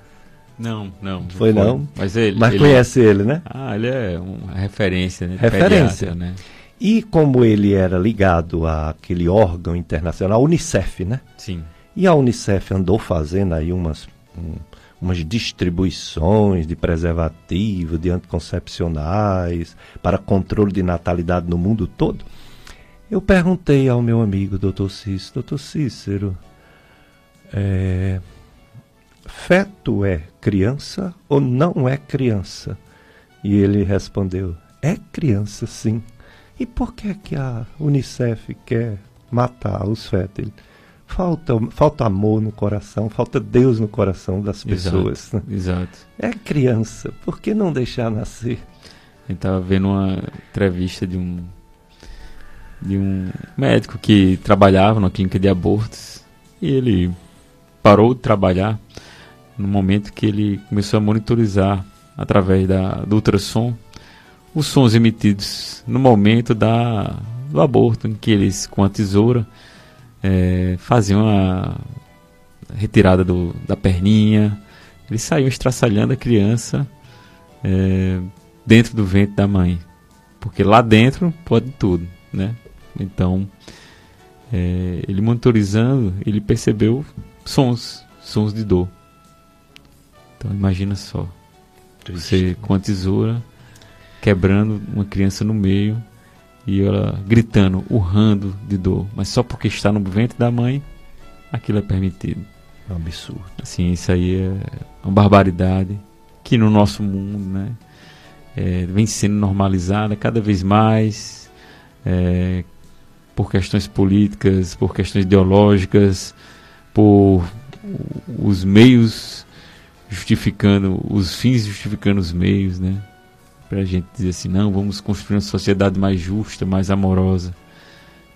Não, não. Foi, foi. não? Mas ele. Mas ele conhece ele, né? Ah, ele é uma referência, né? Referência. Pediatra, né? E como ele era ligado àquele órgão internacional, a Unicef, né? Sim. E a Unicef andou fazendo aí umas, um, umas distribuições de preservativo, de anticoncepcionais, para controle de natalidade no mundo todo. Eu perguntei ao meu amigo, doutor Cícero, doutor Cícero, é, feto é criança ou não é criança? E ele respondeu, é criança sim. E por que, que a Unicef quer matar os fetos? Falta, falta amor no coração, falta Deus no coração das pessoas. Exato. Né? exato. É criança, por que não deixar nascer? Eu estava vendo uma entrevista de um de um médico que trabalhava na clínica de abortos e ele parou de trabalhar no momento que ele começou a monitorizar através da, do ultrassom os sons emitidos no momento da, do aborto, em que eles com a tesoura é, faziam a retirada do, da perninha, eles saíam estraçalhando a criança é, dentro do ventre da mãe, porque lá dentro pode tudo, né? Então, é, ele monitorizando, ele percebeu sons, sons de dor. Então, imagina só, você com a tesoura quebrando uma criança no meio e ela gritando, urrando de dor, mas só porque está no ventre da mãe, aquilo é permitido. É um absurdo. Assim, isso aí é uma barbaridade que no nosso mundo, né, é, vem sendo normalizada cada vez mais é, por questões políticas, por questões ideológicas, por os meios justificando, os fins justificando os meios, né? para a gente dizer assim, não, vamos construir uma sociedade mais justa, mais amorosa.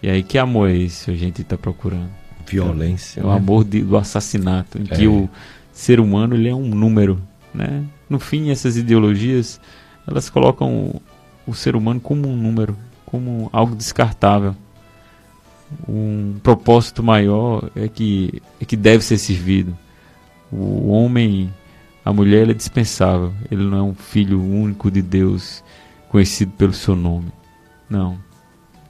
E aí, que amor é esse que a gente está procurando? Violência. É, o né? amor de, do assassinato, em é. que o ser humano ele é um número. Né? No fim, essas ideologias elas colocam o, o ser humano como um número, como algo descartável. Um propósito maior é que, é que deve ser servido. O homem a mulher é dispensável. Ele não é um filho único de Deus, conhecido pelo seu nome. Não.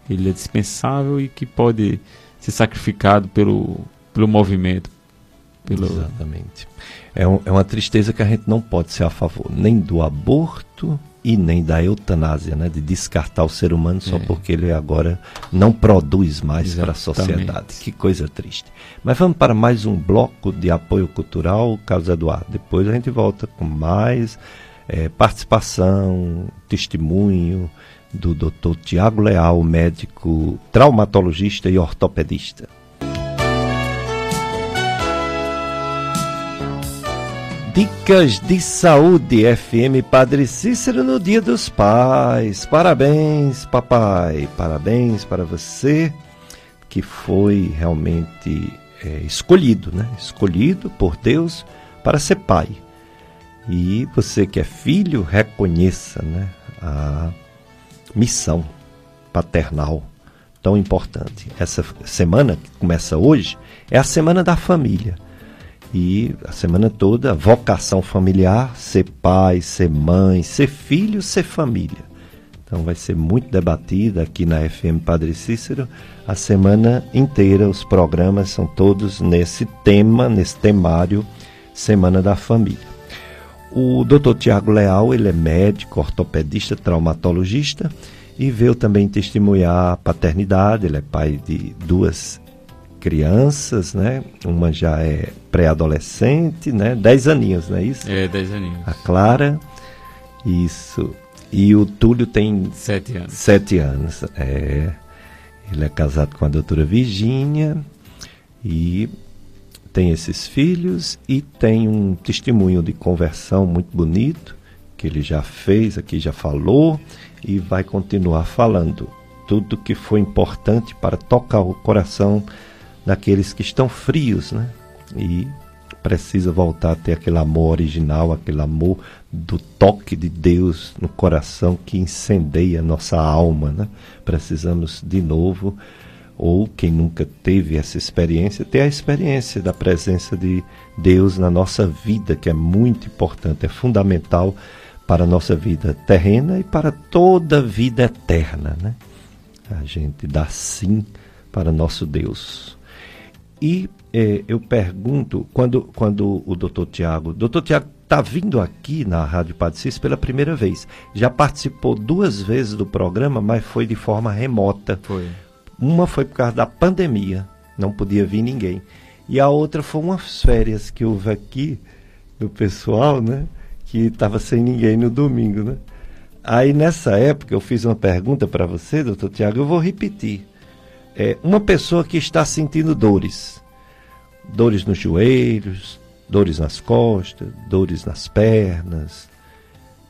Ele é dispensável e que pode ser sacrificado pelo, pelo movimento. Pelo... Exatamente. É, um, é uma tristeza que a gente não pode ser a favor nem do aborto e nem da eutanásia, né? de descartar o ser humano só é. porque ele agora não produz mais para a sociedade. Que coisa triste. Mas vamos para mais um bloco de apoio cultural, Carlos Eduardo. Depois a gente volta com mais é, participação, testemunho do Dr. Tiago Leal, médico traumatologista e ortopedista. Dicas de Saúde FM Padre Cícero no Dia dos Pais. Parabéns, papai. Parabéns para você que foi realmente é, escolhido, né? Escolhido por Deus para ser pai. E você que é filho, reconheça, né? a missão paternal tão importante. Essa semana que começa hoje é a semana da família. E a semana toda, vocação familiar, ser pai, ser mãe, ser filho, ser família. Então vai ser muito debatida aqui na FM Padre Cícero a semana inteira. Os programas são todos nesse tema, nesse temário, Semana da Família. O Dr. Tiago Leal, ele é médico, ortopedista, traumatologista e veio também testemunhar a paternidade. Ele é pai de duas crianças, né? Uma já é pré-adolescente, né? Dez aninhos, não é isso? É, dez aninhos. A Clara, isso. E o Túlio tem... Sete anos. Sete anos, é. Ele é casado com a doutora Virgínia e tem esses filhos e tem um testemunho de conversão muito bonito que ele já fez aqui, já falou e vai continuar falando tudo que foi importante para tocar o coração daqueles que estão frios, né? E precisa voltar a ter aquele amor original, aquele amor do toque de Deus no coração que incendeia nossa alma, né? Precisamos de novo, ou quem nunca teve essa experiência, ter a experiência da presença de Deus na nossa vida, que é muito importante, é fundamental para a nossa vida terrena e para toda a vida eterna, né? A gente dá sim para nosso Deus. E eh, eu pergunto, quando, quando o doutor Tiago, doutor Tiago está vindo aqui na Rádio Padre Cis pela primeira vez. Já participou duas vezes do programa, mas foi de forma remota. Foi. Uma foi por causa da pandemia, não podia vir ninguém. E a outra foi umas férias que houve aqui do pessoal, né? Que estava sem ninguém no domingo, né? Aí nessa época eu fiz uma pergunta para você, doutor Tiago, eu vou repetir é, uma pessoa que está sentindo dores, dores nos joelhos, dores nas costas, dores nas pernas,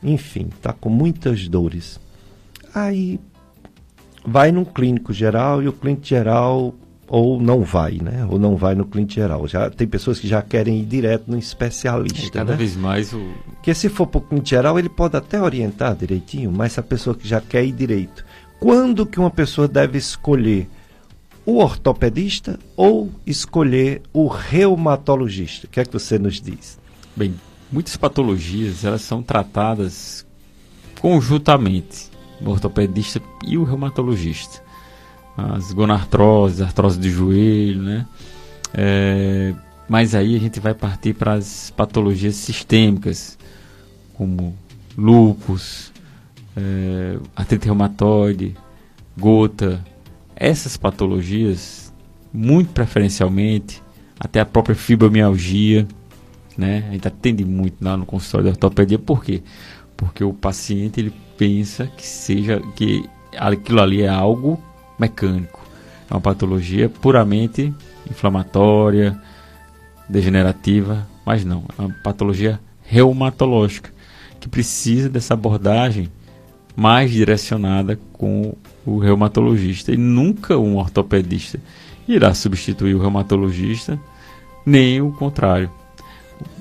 enfim, está com muitas dores. Aí vai num clínico geral e o clínico geral ou não vai, né? Ou não vai no clínico geral. Já tem pessoas que já querem ir direto no especialista. É, cada né? vez mais o. Porque se for para o clínico geral, ele pode até orientar direitinho, mas a pessoa que já quer ir direito. Quando que uma pessoa deve escolher o ortopedista ou escolher o reumatologista? O que é que você nos diz? Bem, muitas patologias elas são tratadas conjuntamente, o ortopedista e o reumatologista. As gonartroses, artrose de joelho, né? É, mas aí a gente vai partir para as patologias sistêmicas, como lúpus, é, artrite reumatoide, gota, essas patologias, muito preferencialmente, até a própria fibromialgia, né? A gente atende muito lá no consultório de ortopedia, por quê? Porque o paciente ele pensa que seja que aquilo ali é algo mecânico. É uma patologia puramente inflamatória, degenerativa, mas não, é uma patologia reumatológica que precisa dessa abordagem mais direcionada com o reumatologista e nunca um ortopedista irá substituir o reumatologista, nem o contrário.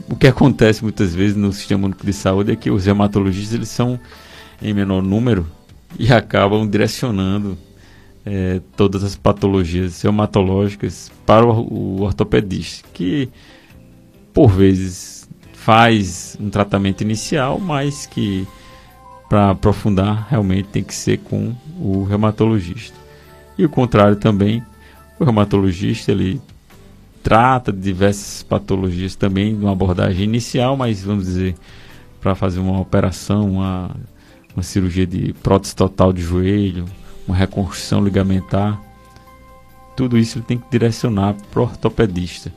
O que acontece muitas vezes no sistema único de saúde é que os reumatologistas eles são em menor número e acabam direcionando é, todas as patologias reumatológicas para o, o ortopedista, que por vezes faz um tratamento inicial, mas que para aprofundar, realmente tem que ser com o reumatologista. E o contrário também, o reumatologista ele trata de diversas patologias também de uma abordagem inicial, mas vamos dizer, para fazer uma operação, uma, uma cirurgia de prótese total de joelho, uma reconstrução ligamentar, tudo isso ele tem que direcionar para o ortopedista.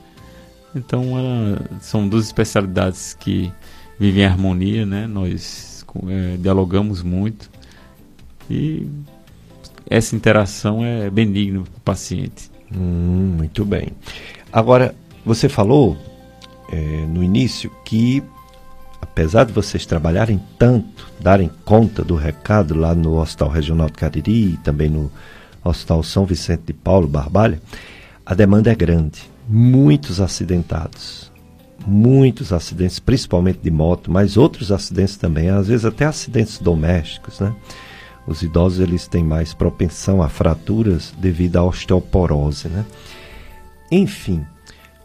Então, ela, são duas especialidades que vivem em harmonia, né? Nós é, dialogamos muito e essa interação é benigna para o paciente. Hum, muito bem. Agora, você falou é, no início que, apesar de vocês trabalharem tanto, darem conta do recado lá no Hospital Regional de Cariri e também no Hospital São Vicente de Paulo, Barbalha, a demanda é grande. Muitos acidentados, muitos acidentes, principalmente de moto, mas outros acidentes também, às vezes até acidentes domésticos, né? Os idosos eles têm mais propensão a fraturas devido à osteoporose, né? Enfim,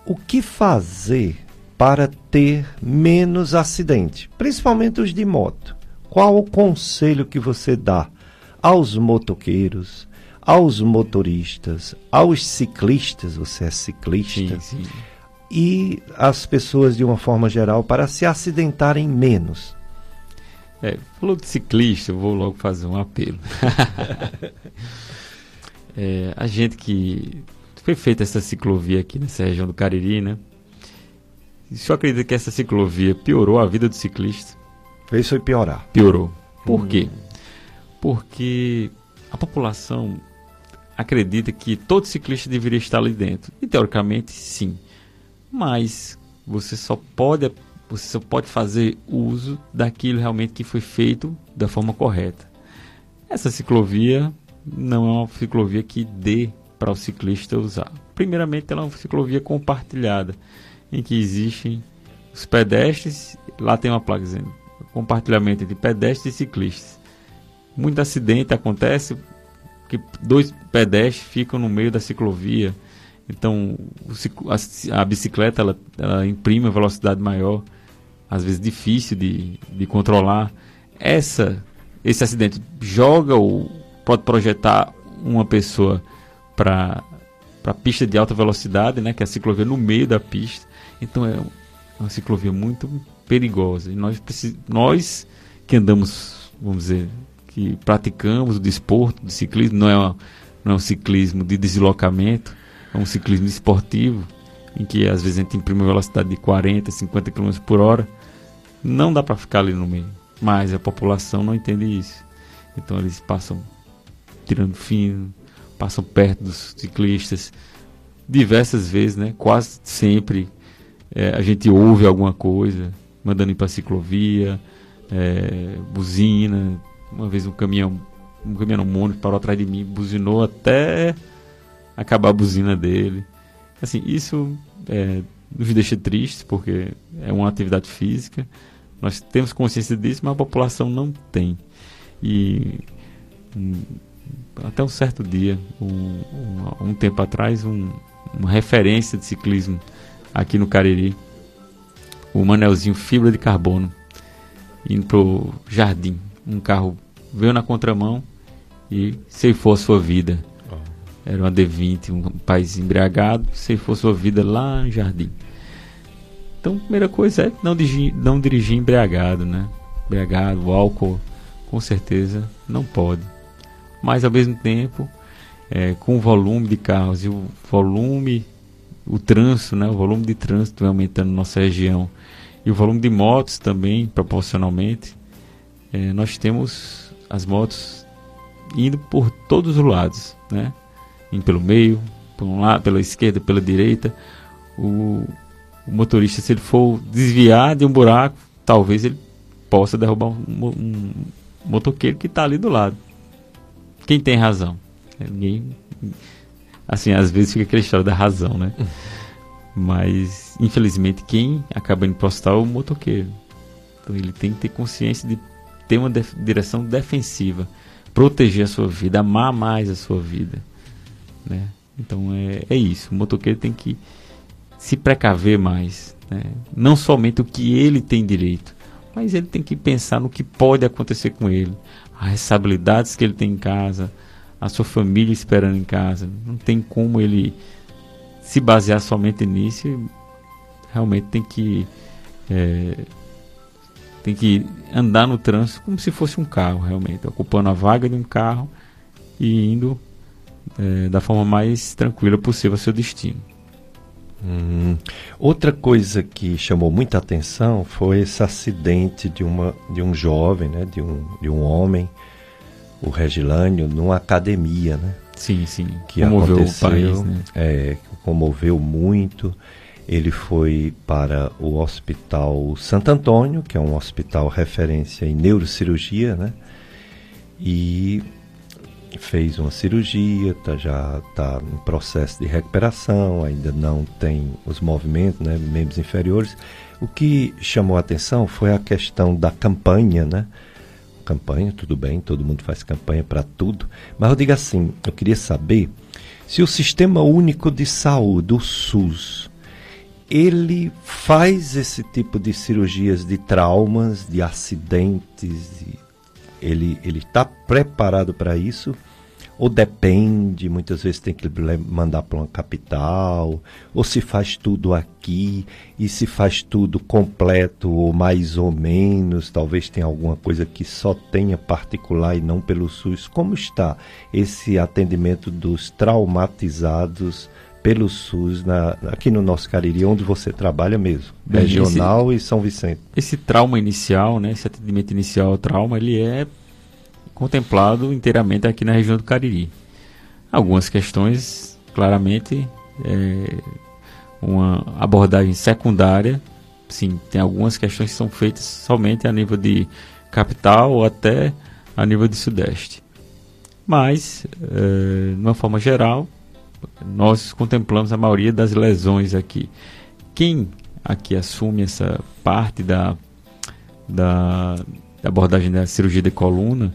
o que fazer para ter menos acidente, principalmente os de moto? Qual o conselho que você dá aos motoqueiros, aos motoristas, aos ciclistas, você é ciclista, sim, sim. e as pessoas de uma forma geral para se acidentarem menos? É, falou de ciclista, eu vou logo fazer um apelo. é, a gente que foi feita essa ciclovia aqui nessa região do Cariri, né? O senhor acredita que essa ciclovia piorou a vida do ciclista? Fez foi piorar. Piorou. Por hum. quê? Porque a população acredita que todo ciclista deveria estar ali dentro. E teoricamente, sim. Mas você só pode você só pode fazer uso daquilo realmente que foi feito da forma correta. Essa ciclovia não é uma ciclovia que dê para o ciclista usar. Primeiramente, ela é uma ciclovia compartilhada, em que existem os pedestres, lá tem uma placa dizendo compartilhamento entre pedestres e ciclistas. Muito acidente acontece que dois pedestres ficam no meio da ciclovia. Então, a, bicicleta ela, ela imprime uma velocidade maior, às vezes difícil de, de controlar. Essa, esse acidente joga ou pode projetar uma pessoa para a pista de alta velocidade, né, que é a ciclovia no meio da pista. Então é uma ciclovia muito perigosa. E nós, nós que andamos, vamos dizer, que praticamos o desporto, do ciclismo, não é, uma, não é um ciclismo de deslocamento, é um ciclismo esportivo, em que às vezes a gente imprime velocidade de 40, 50 km por hora. Não dá para ficar ali no meio. Mas a população não entende isso. Então eles passam tirando fino, passam perto dos ciclistas diversas vezes, né? Quase sempre é, a gente ouve alguma coisa, mandando ir para ciclovia, é, buzina, uma vez um caminhão, um caminhão mônibus parou atrás de mim, buzinou até acabar a buzina dele. Assim, isso é, nos deixa tristes porque é uma atividade física. Nós temos consciência disso, mas a população não tem. E um, até um certo dia, um, um, um tempo atrás, uma referência de ciclismo aqui no Cariri, o Manelzinho Fibra de Carbono, indo pro jardim um carro veio na contramão e ceifou a sua vida. Era uma D20, um país embriagado, ceifou sua vida lá no jardim. Então, a primeira coisa é não dirigir, não dirigir embriagado, né? Embriagado, o álcool, com certeza, não pode. Mas, ao mesmo tempo, é, com o volume de carros e o volume, o trânsito, né? O volume de trânsito aumentando na nossa região e o volume de motos também, proporcionalmente, é, nós temos as motos indo por todos os lados, né? Indo pelo meio, por um lado, pela esquerda, pela direita. O, o motorista, se ele for desviar de um buraco, talvez ele possa derrubar um, um motoqueiro que está ali do lado. Quem tem razão? Ninguém. Assim, às vezes fica aquela história da razão, né? Mas, infelizmente, quem acaba indo postar é o motoqueiro. Então ele tem que ter consciência de ter uma def direção defensiva, proteger a sua vida, amar mais a sua vida, né? Então é, é isso. O motoqueiro tem que se precaver mais, né? não somente o que ele tem direito, mas ele tem que pensar no que pode acontecer com ele, as responsabilidades que ele tem em casa, a sua família esperando em casa. Não tem como ele se basear somente nisso. Realmente tem que é, tem que andar no trânsito como se fosse um carro, realmente, ocupando a vaga de um carro e indo é, da forma mais tranquila possível ao seu destino. Hum. Outra coisa que chamou muita atenção foi esse acidente de, uma, de um jovem, né, de, um, de um homem, o Regilânio, numa academia, né? Sim, sim. Que comoveu aconteceu, o país, né? É, comoveu muito. Ele foi para o Hospital Santo Antônio, que é um hospital referência em neurocirurgia, né? E fez uma cirurgia, tá, já está em processo de recuperação, ainda não tem os movimentos, né, membros inferiores. O que chamou a atenção foi a questão da campanha, né? Campanha, tudo bem, todo mundo faz campanha para tudo, mas eu digo assim, eu queria saber se o Sistema Único de Saúde, o SUS, ele faz esse tipo de cirurgias de traumas, de acidentes, de ele ele está preparado para isso ou depende, muitas vezes tem que mandar para uma capital, ou se faz tudo aqui, e se faz tudo completo ou mais ou menos, talvez tenha alguma coisa que só tenha particular e não pelo SUS. Como está esse atendimento dos traumatizados pelo SUS na, aqui no nosso Cariri, onde você trabalha mesmo, regional esse, e São Vicente? Esse trauma inicial, né, esse atendimento inicial ao trauma, ele é contemplado inteiramente aqui na região do Cariri. Algumas questões, claramente, é, uma abordagem secundária. Sim, tem algumas questões que são feitas somente a nível de capital ou até a nível de sudeste. Mas, é, de uma forma geral, nós contemplamos a maioria das lesões aqui. Quem aqui assume essa parte da, da, da abordagem da cirurgia de coluna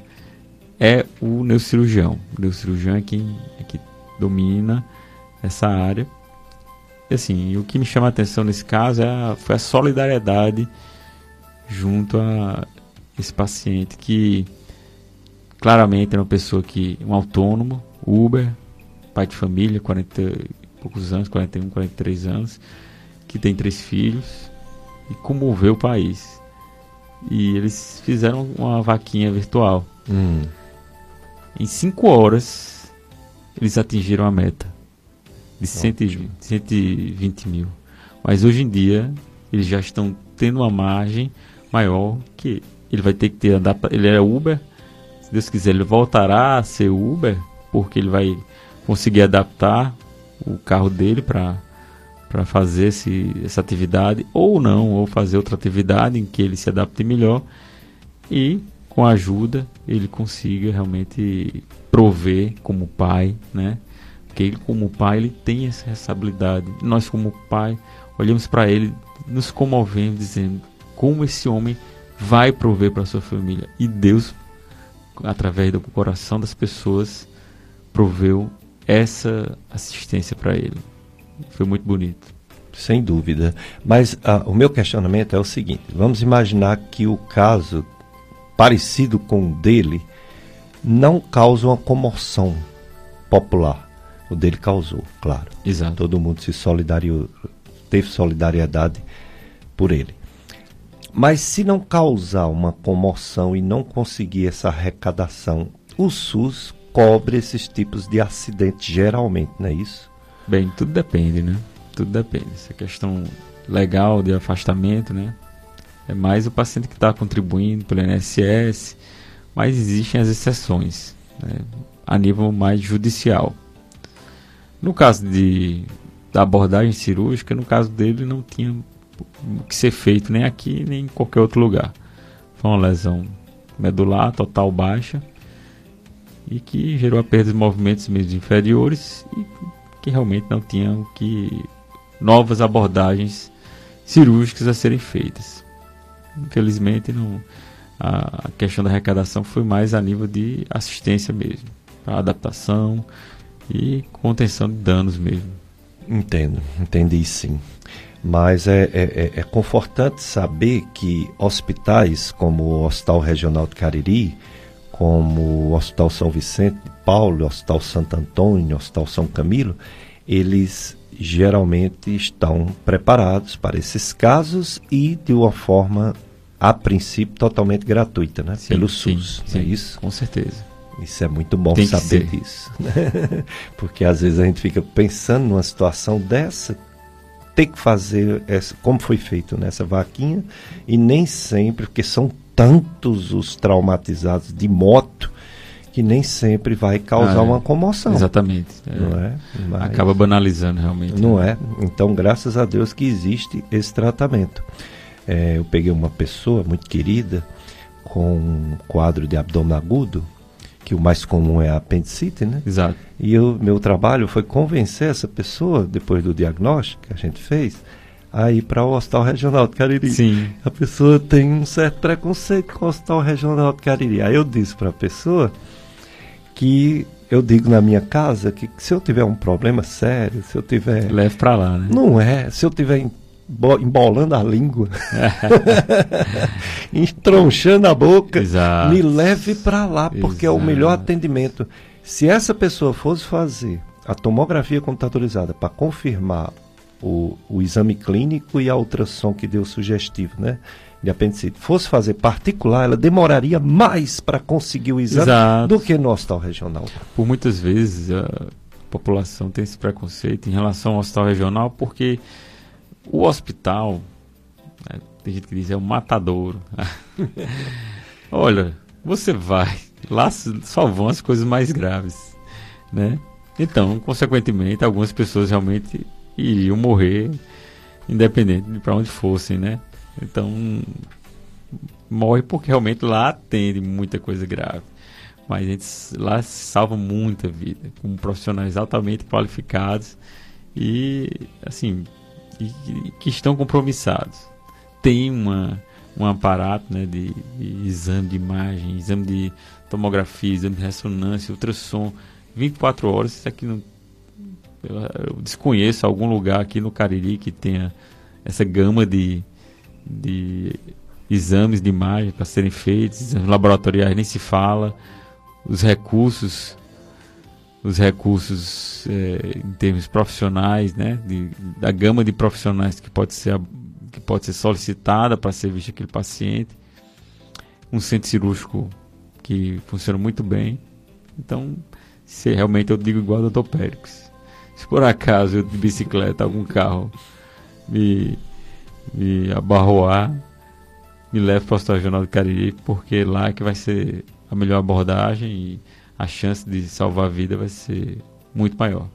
é o neurocirurgião. O neurocirurgião é quem, é que domina essa área. E assim, o que me chama a atenção nesse caso é a, foi a solidariedade junto a esse paciente que claramente é uma pessoa que um autônomo, Uber, pai de família, 40 e poucos anos, 41, 43 anos, que tem três filhos e comoveu o país. E eles fizeram uma vaquinha virtual. Hum. Em 5 horas, eles atingiram a meta de 120, 120 mil. Mas hoje em dia, eles já estão tendo uma margem maior que ele vai ter que ter adapta ele é Uber. Se Deus quiser ele voltará a ser Uber porque ele vai conseguir adaptar o carro dele para para fazer esse, essa atividade ou não ou fazer outra atividade em que ele se adapte melhor. E com ajuda, ele consiga realmente prover como pai, né? Porque ele como pai, ele tem essa responsabilidade. Nós como pai, olhamos para ele, nos comovemos dizendo como esse homem vai prover para sua família. E Deus, através do coração das pessoas, proveu essa assistência para ele. Foi muito bonito. Sem dúvida. Mas uh, o meu questionamento é o seguinte: vamos imaginar que o caso parecido com o dele não causa uma comoção popular. O dele causou, claro. Exato. Todo mundo se solidariou, teve solidariedade por ele. Mas se não causar uma comoção e não conseguir essa arrecadação, o SUS cobre esses tipos de acidentes geralmente, não é isso? Bem, tudo depende, né? Tudo depende. Essa questão legal de afastamento, né? É mais o paciente que está contribuindo pelo INSS, mas existem as exceções né, a nível mais judicial. No caso de, da abordagem cirúrgica, no caso dele não tinha o que ser feito nem aqui nem em qualquer outro lugar. Foi uma lesão medular total baixa e que gerou a perda de movimentos meio inferiores e que realmente não tinha o que novas abordagens cirúrgicas a serem feitas. Infelizmente, não, a, questão da arrecadação foi mais a nível de assistência mesmo, para adaptação e contenção de danos mesmo. Entendo, entendi sim. Mas é, é, é, é confortante saber que hospitais como o Hospital Regional de Cariri, como o Hospital São Vicente de Paulo, o Hospital Santo Antônio, o Hospital São Camilo, eles geralmente estão preparados para esses casos e de uma forma, a princípio, totalmente gratuita, né? Sim, Pelo SUS, sim, é isso? Com certeza. Isso é muito bom Tem saber disso. Né? Porque às vezes a gente fica pensando numa situação dessa, ter que fazer essa, como foi feito nessa vaquinha, e nem sempre, porque são tantos os traumatizados de moto que nem sempre vai causar ah, é. uma comoção. Exatamente. É. Não é? Mas, Acaba banalizando realmente. Não né? é? Então, graças a Deus que existe esse tratamento. É, eu peguei uma pessoa muito querida com um quadro de abdômen agudo que o mais comum é a apendicite, né? Exato. E o meu trabalho foi convencer essa pessoa, depois do diagnóstico que a gente fez, a ir para o Hospital Regional de Cariri. Sim. A pessoa tem um certo preconceito com o Hospital Regional de Cariri. Aí eu disse para a pessoa que eu digo na minha casa que se eu tiver um problema sério, se eu tiver. Leve para lá, né? Não é. Se eu tiver embolando a língua, entronchando a boca, Exato. me leve para lá, porque Exato. é o melhor atendimento. Se essa pessoa fosse fazer a tomografia computadorizada para confirmar o, o exame clínico e a ultrassom que deu sugestivo, né? De apendicite, fosse fazer particular, ela demoraria mais para conseguir o exame Exato. do que no hospital regional. Por muitas vezes a população tem esse preconceito em relação ao hospital regional, porque o hospital, né, tem gente que diz, é um matadouro. Olha, você vai, lá só vão as coisas mais graves, né? Então, consequentemente, algumas pessoas realmente iriam morrer, independente de para onde fossem, né? Então, morre porque realmente lá atende muita coisa grave. Mas a gente lá salva muita vida, com profissionais altamente qualificados e, assim, e, que estão compromissados. Tem uma, um aparato né, de, de exame de imagem, exame de tomografia, exame de ressonância, ultrassom, 24 horas. Isso aqui não, eu, eu desconheço algum lugar aqui no Cariri que tenha essa gama de, de exames de imagem para serem feitos, exames laboratoriais nem se fala, os recursos, os recursos é, em termos profissionais, né, de, da gama de profissionais que pode ser que pode ser solicitada para ser visto aquele paciente, um centro cirúrgico que funciona muito bem, então se realmente eu digo igual ao Dr. Périx, se por acaso eu de bicicleta algum carro me me abarroar, me leve para o Hospital Regional do Cariri, porque lá é que vai ser a melhor abordagem e a chance de salvar a vida vai ser muito maior.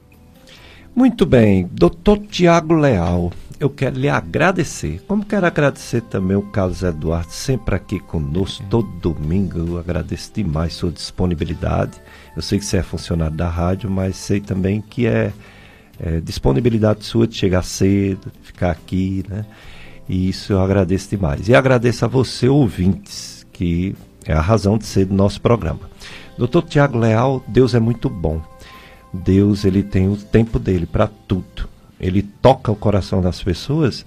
Muito bem, doutor Tiago Leal, eu quero lhe agradecer. Como quero agradecer também o Carlos Eduardo, sempre aqui conosco, todo domingo. Eu agradeço demais sua disponibilidade. Eu sei que você é funcionário da rádio, mas sei também que é, é disponibilidade sua de chegar cedo, de ficar aqui, né? E isso eu agradeço demais. E agradeço a você, ouvintes, que é a razão de ser do nosso programa. Doutor Tiago Leal, Deus é muito bom. Deus ele tem o tempo dele para tudo. Ele toca o coração das pessoas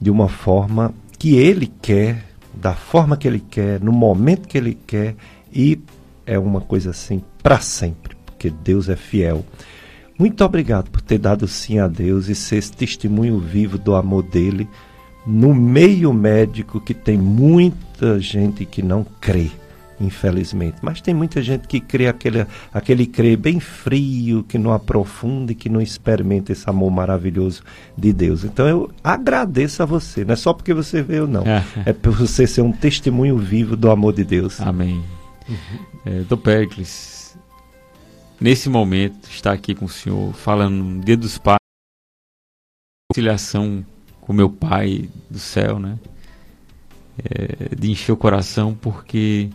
de uma forma que ele quer, da forma que ele quer, no momento que ele quer e é uma coisa assim para sempre, porque Deus é fiel. Muito obrigado por ter dado sim a Deus e ser esse testemunho vivo do amor dele no meio médico que tem muita gente que não crê infelizmente. Mas tem muita gente que crê aquele, aquele crê bem frio, que não aprofunda e que não experimenta esse amor maravilhoso de Deus. Então eu agradeço a você, não é só porque você veio, não. É, é por você ser um testemunho vivo do amor de Deus. Amém. Uhum. É, do Pericles, nesse momento, está aqui com o senhor, falando no dia dos pais, conciliação com meu pai do céu, né? É, de encher o coração porque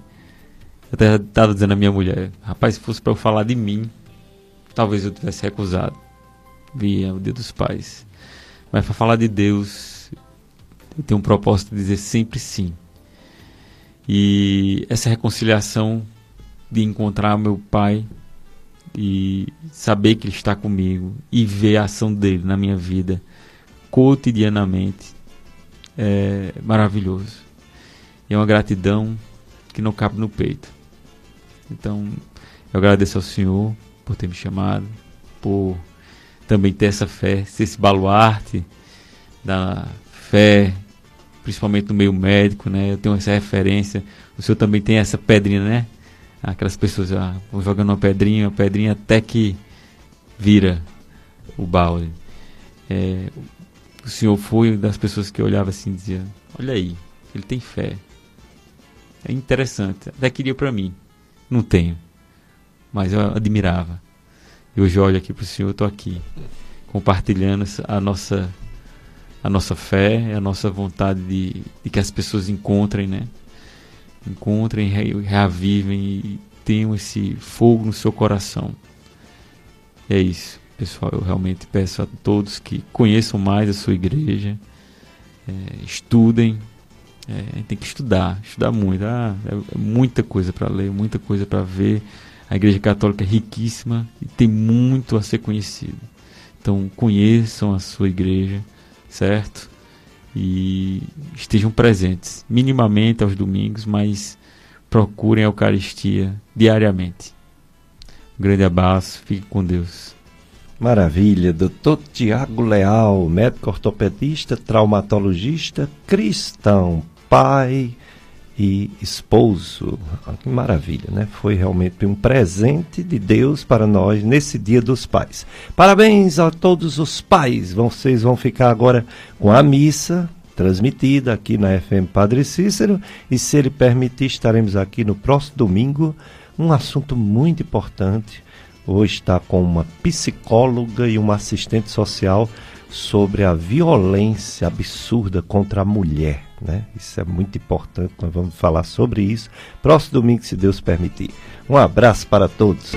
eu até estava dizendo à minha mulher, rapaz, se fosse para eu falar de mim, talvez eu tivesse recusado. Via o dia dos pais. Mas para falar de Deus, eu tenho um propósito de dizer sempre sim. E essa reconciliação de encontrar meu pai e saber que ele está comigo e ver a ação dele na minha vida cotidianamente é maravilhoso. E é uma gratidão que não cabe no peito. Então, eu agradeço ao Senhor por ter me chamado, por também ter essa fé, ser esse baluarte da fé, principalmente no meio médico, né? Eu tenho essa referência. O Senhor também tem essa pedrinha, né? Aquelas pessoas ah, vão jogando uma pedrinha, uma pedrinha até que vira o balde. É, o Senhor foi das pessoas que olhava assim e dizia: Olha aí, ele tem fé. É interessante. Até queria para mim. Não tenho. Mas eu admirava. E hoje olho aqui para o Senhor, estou aqui, compartilhando a nossa, a nossa fé, a nossa vontade de, de que as pessoas encontrem, né? Encontrem, re, reavivem e mantenham esse fogo no seu coração. E é isso, pessoal. Eu realmente peço a todos que conheçam mais a sua igreja, é, estudem. É, tem que estudar, estudar muito. Ah, é, é muita coisa para ler, muita coisa para ver. A Igreja Católica é riquíssima e tem muito a ser conhecido. Então conheçam a sua igreja, certo? E estejam presentes, minimamente aos domingos, mas procurem a Eucaristia diariamente. Um grande abraço, fique com Deus. Maravilha, doutor Tiago Leal, médico ortopedista, traumatologista, cristão, pai e esposo. Que maravilha, né? Foi realmente um presente de Deus para nós nesse Dia dos Pais. Parabéns a todos os pais. Vocês vão ficar agora com a missa transmitida aqui na FM Padre Cícero e se ele permitir estaremos aqui no próximo domingo um assunto muito importante. Hoje está com uma psicóloga e uma assistente social sobre a violência absurda contra a mulher. Né? Isso é muito importante, nós vamos falar sobre isso próximo domingo, se Deus permitir. Um abraço para todos.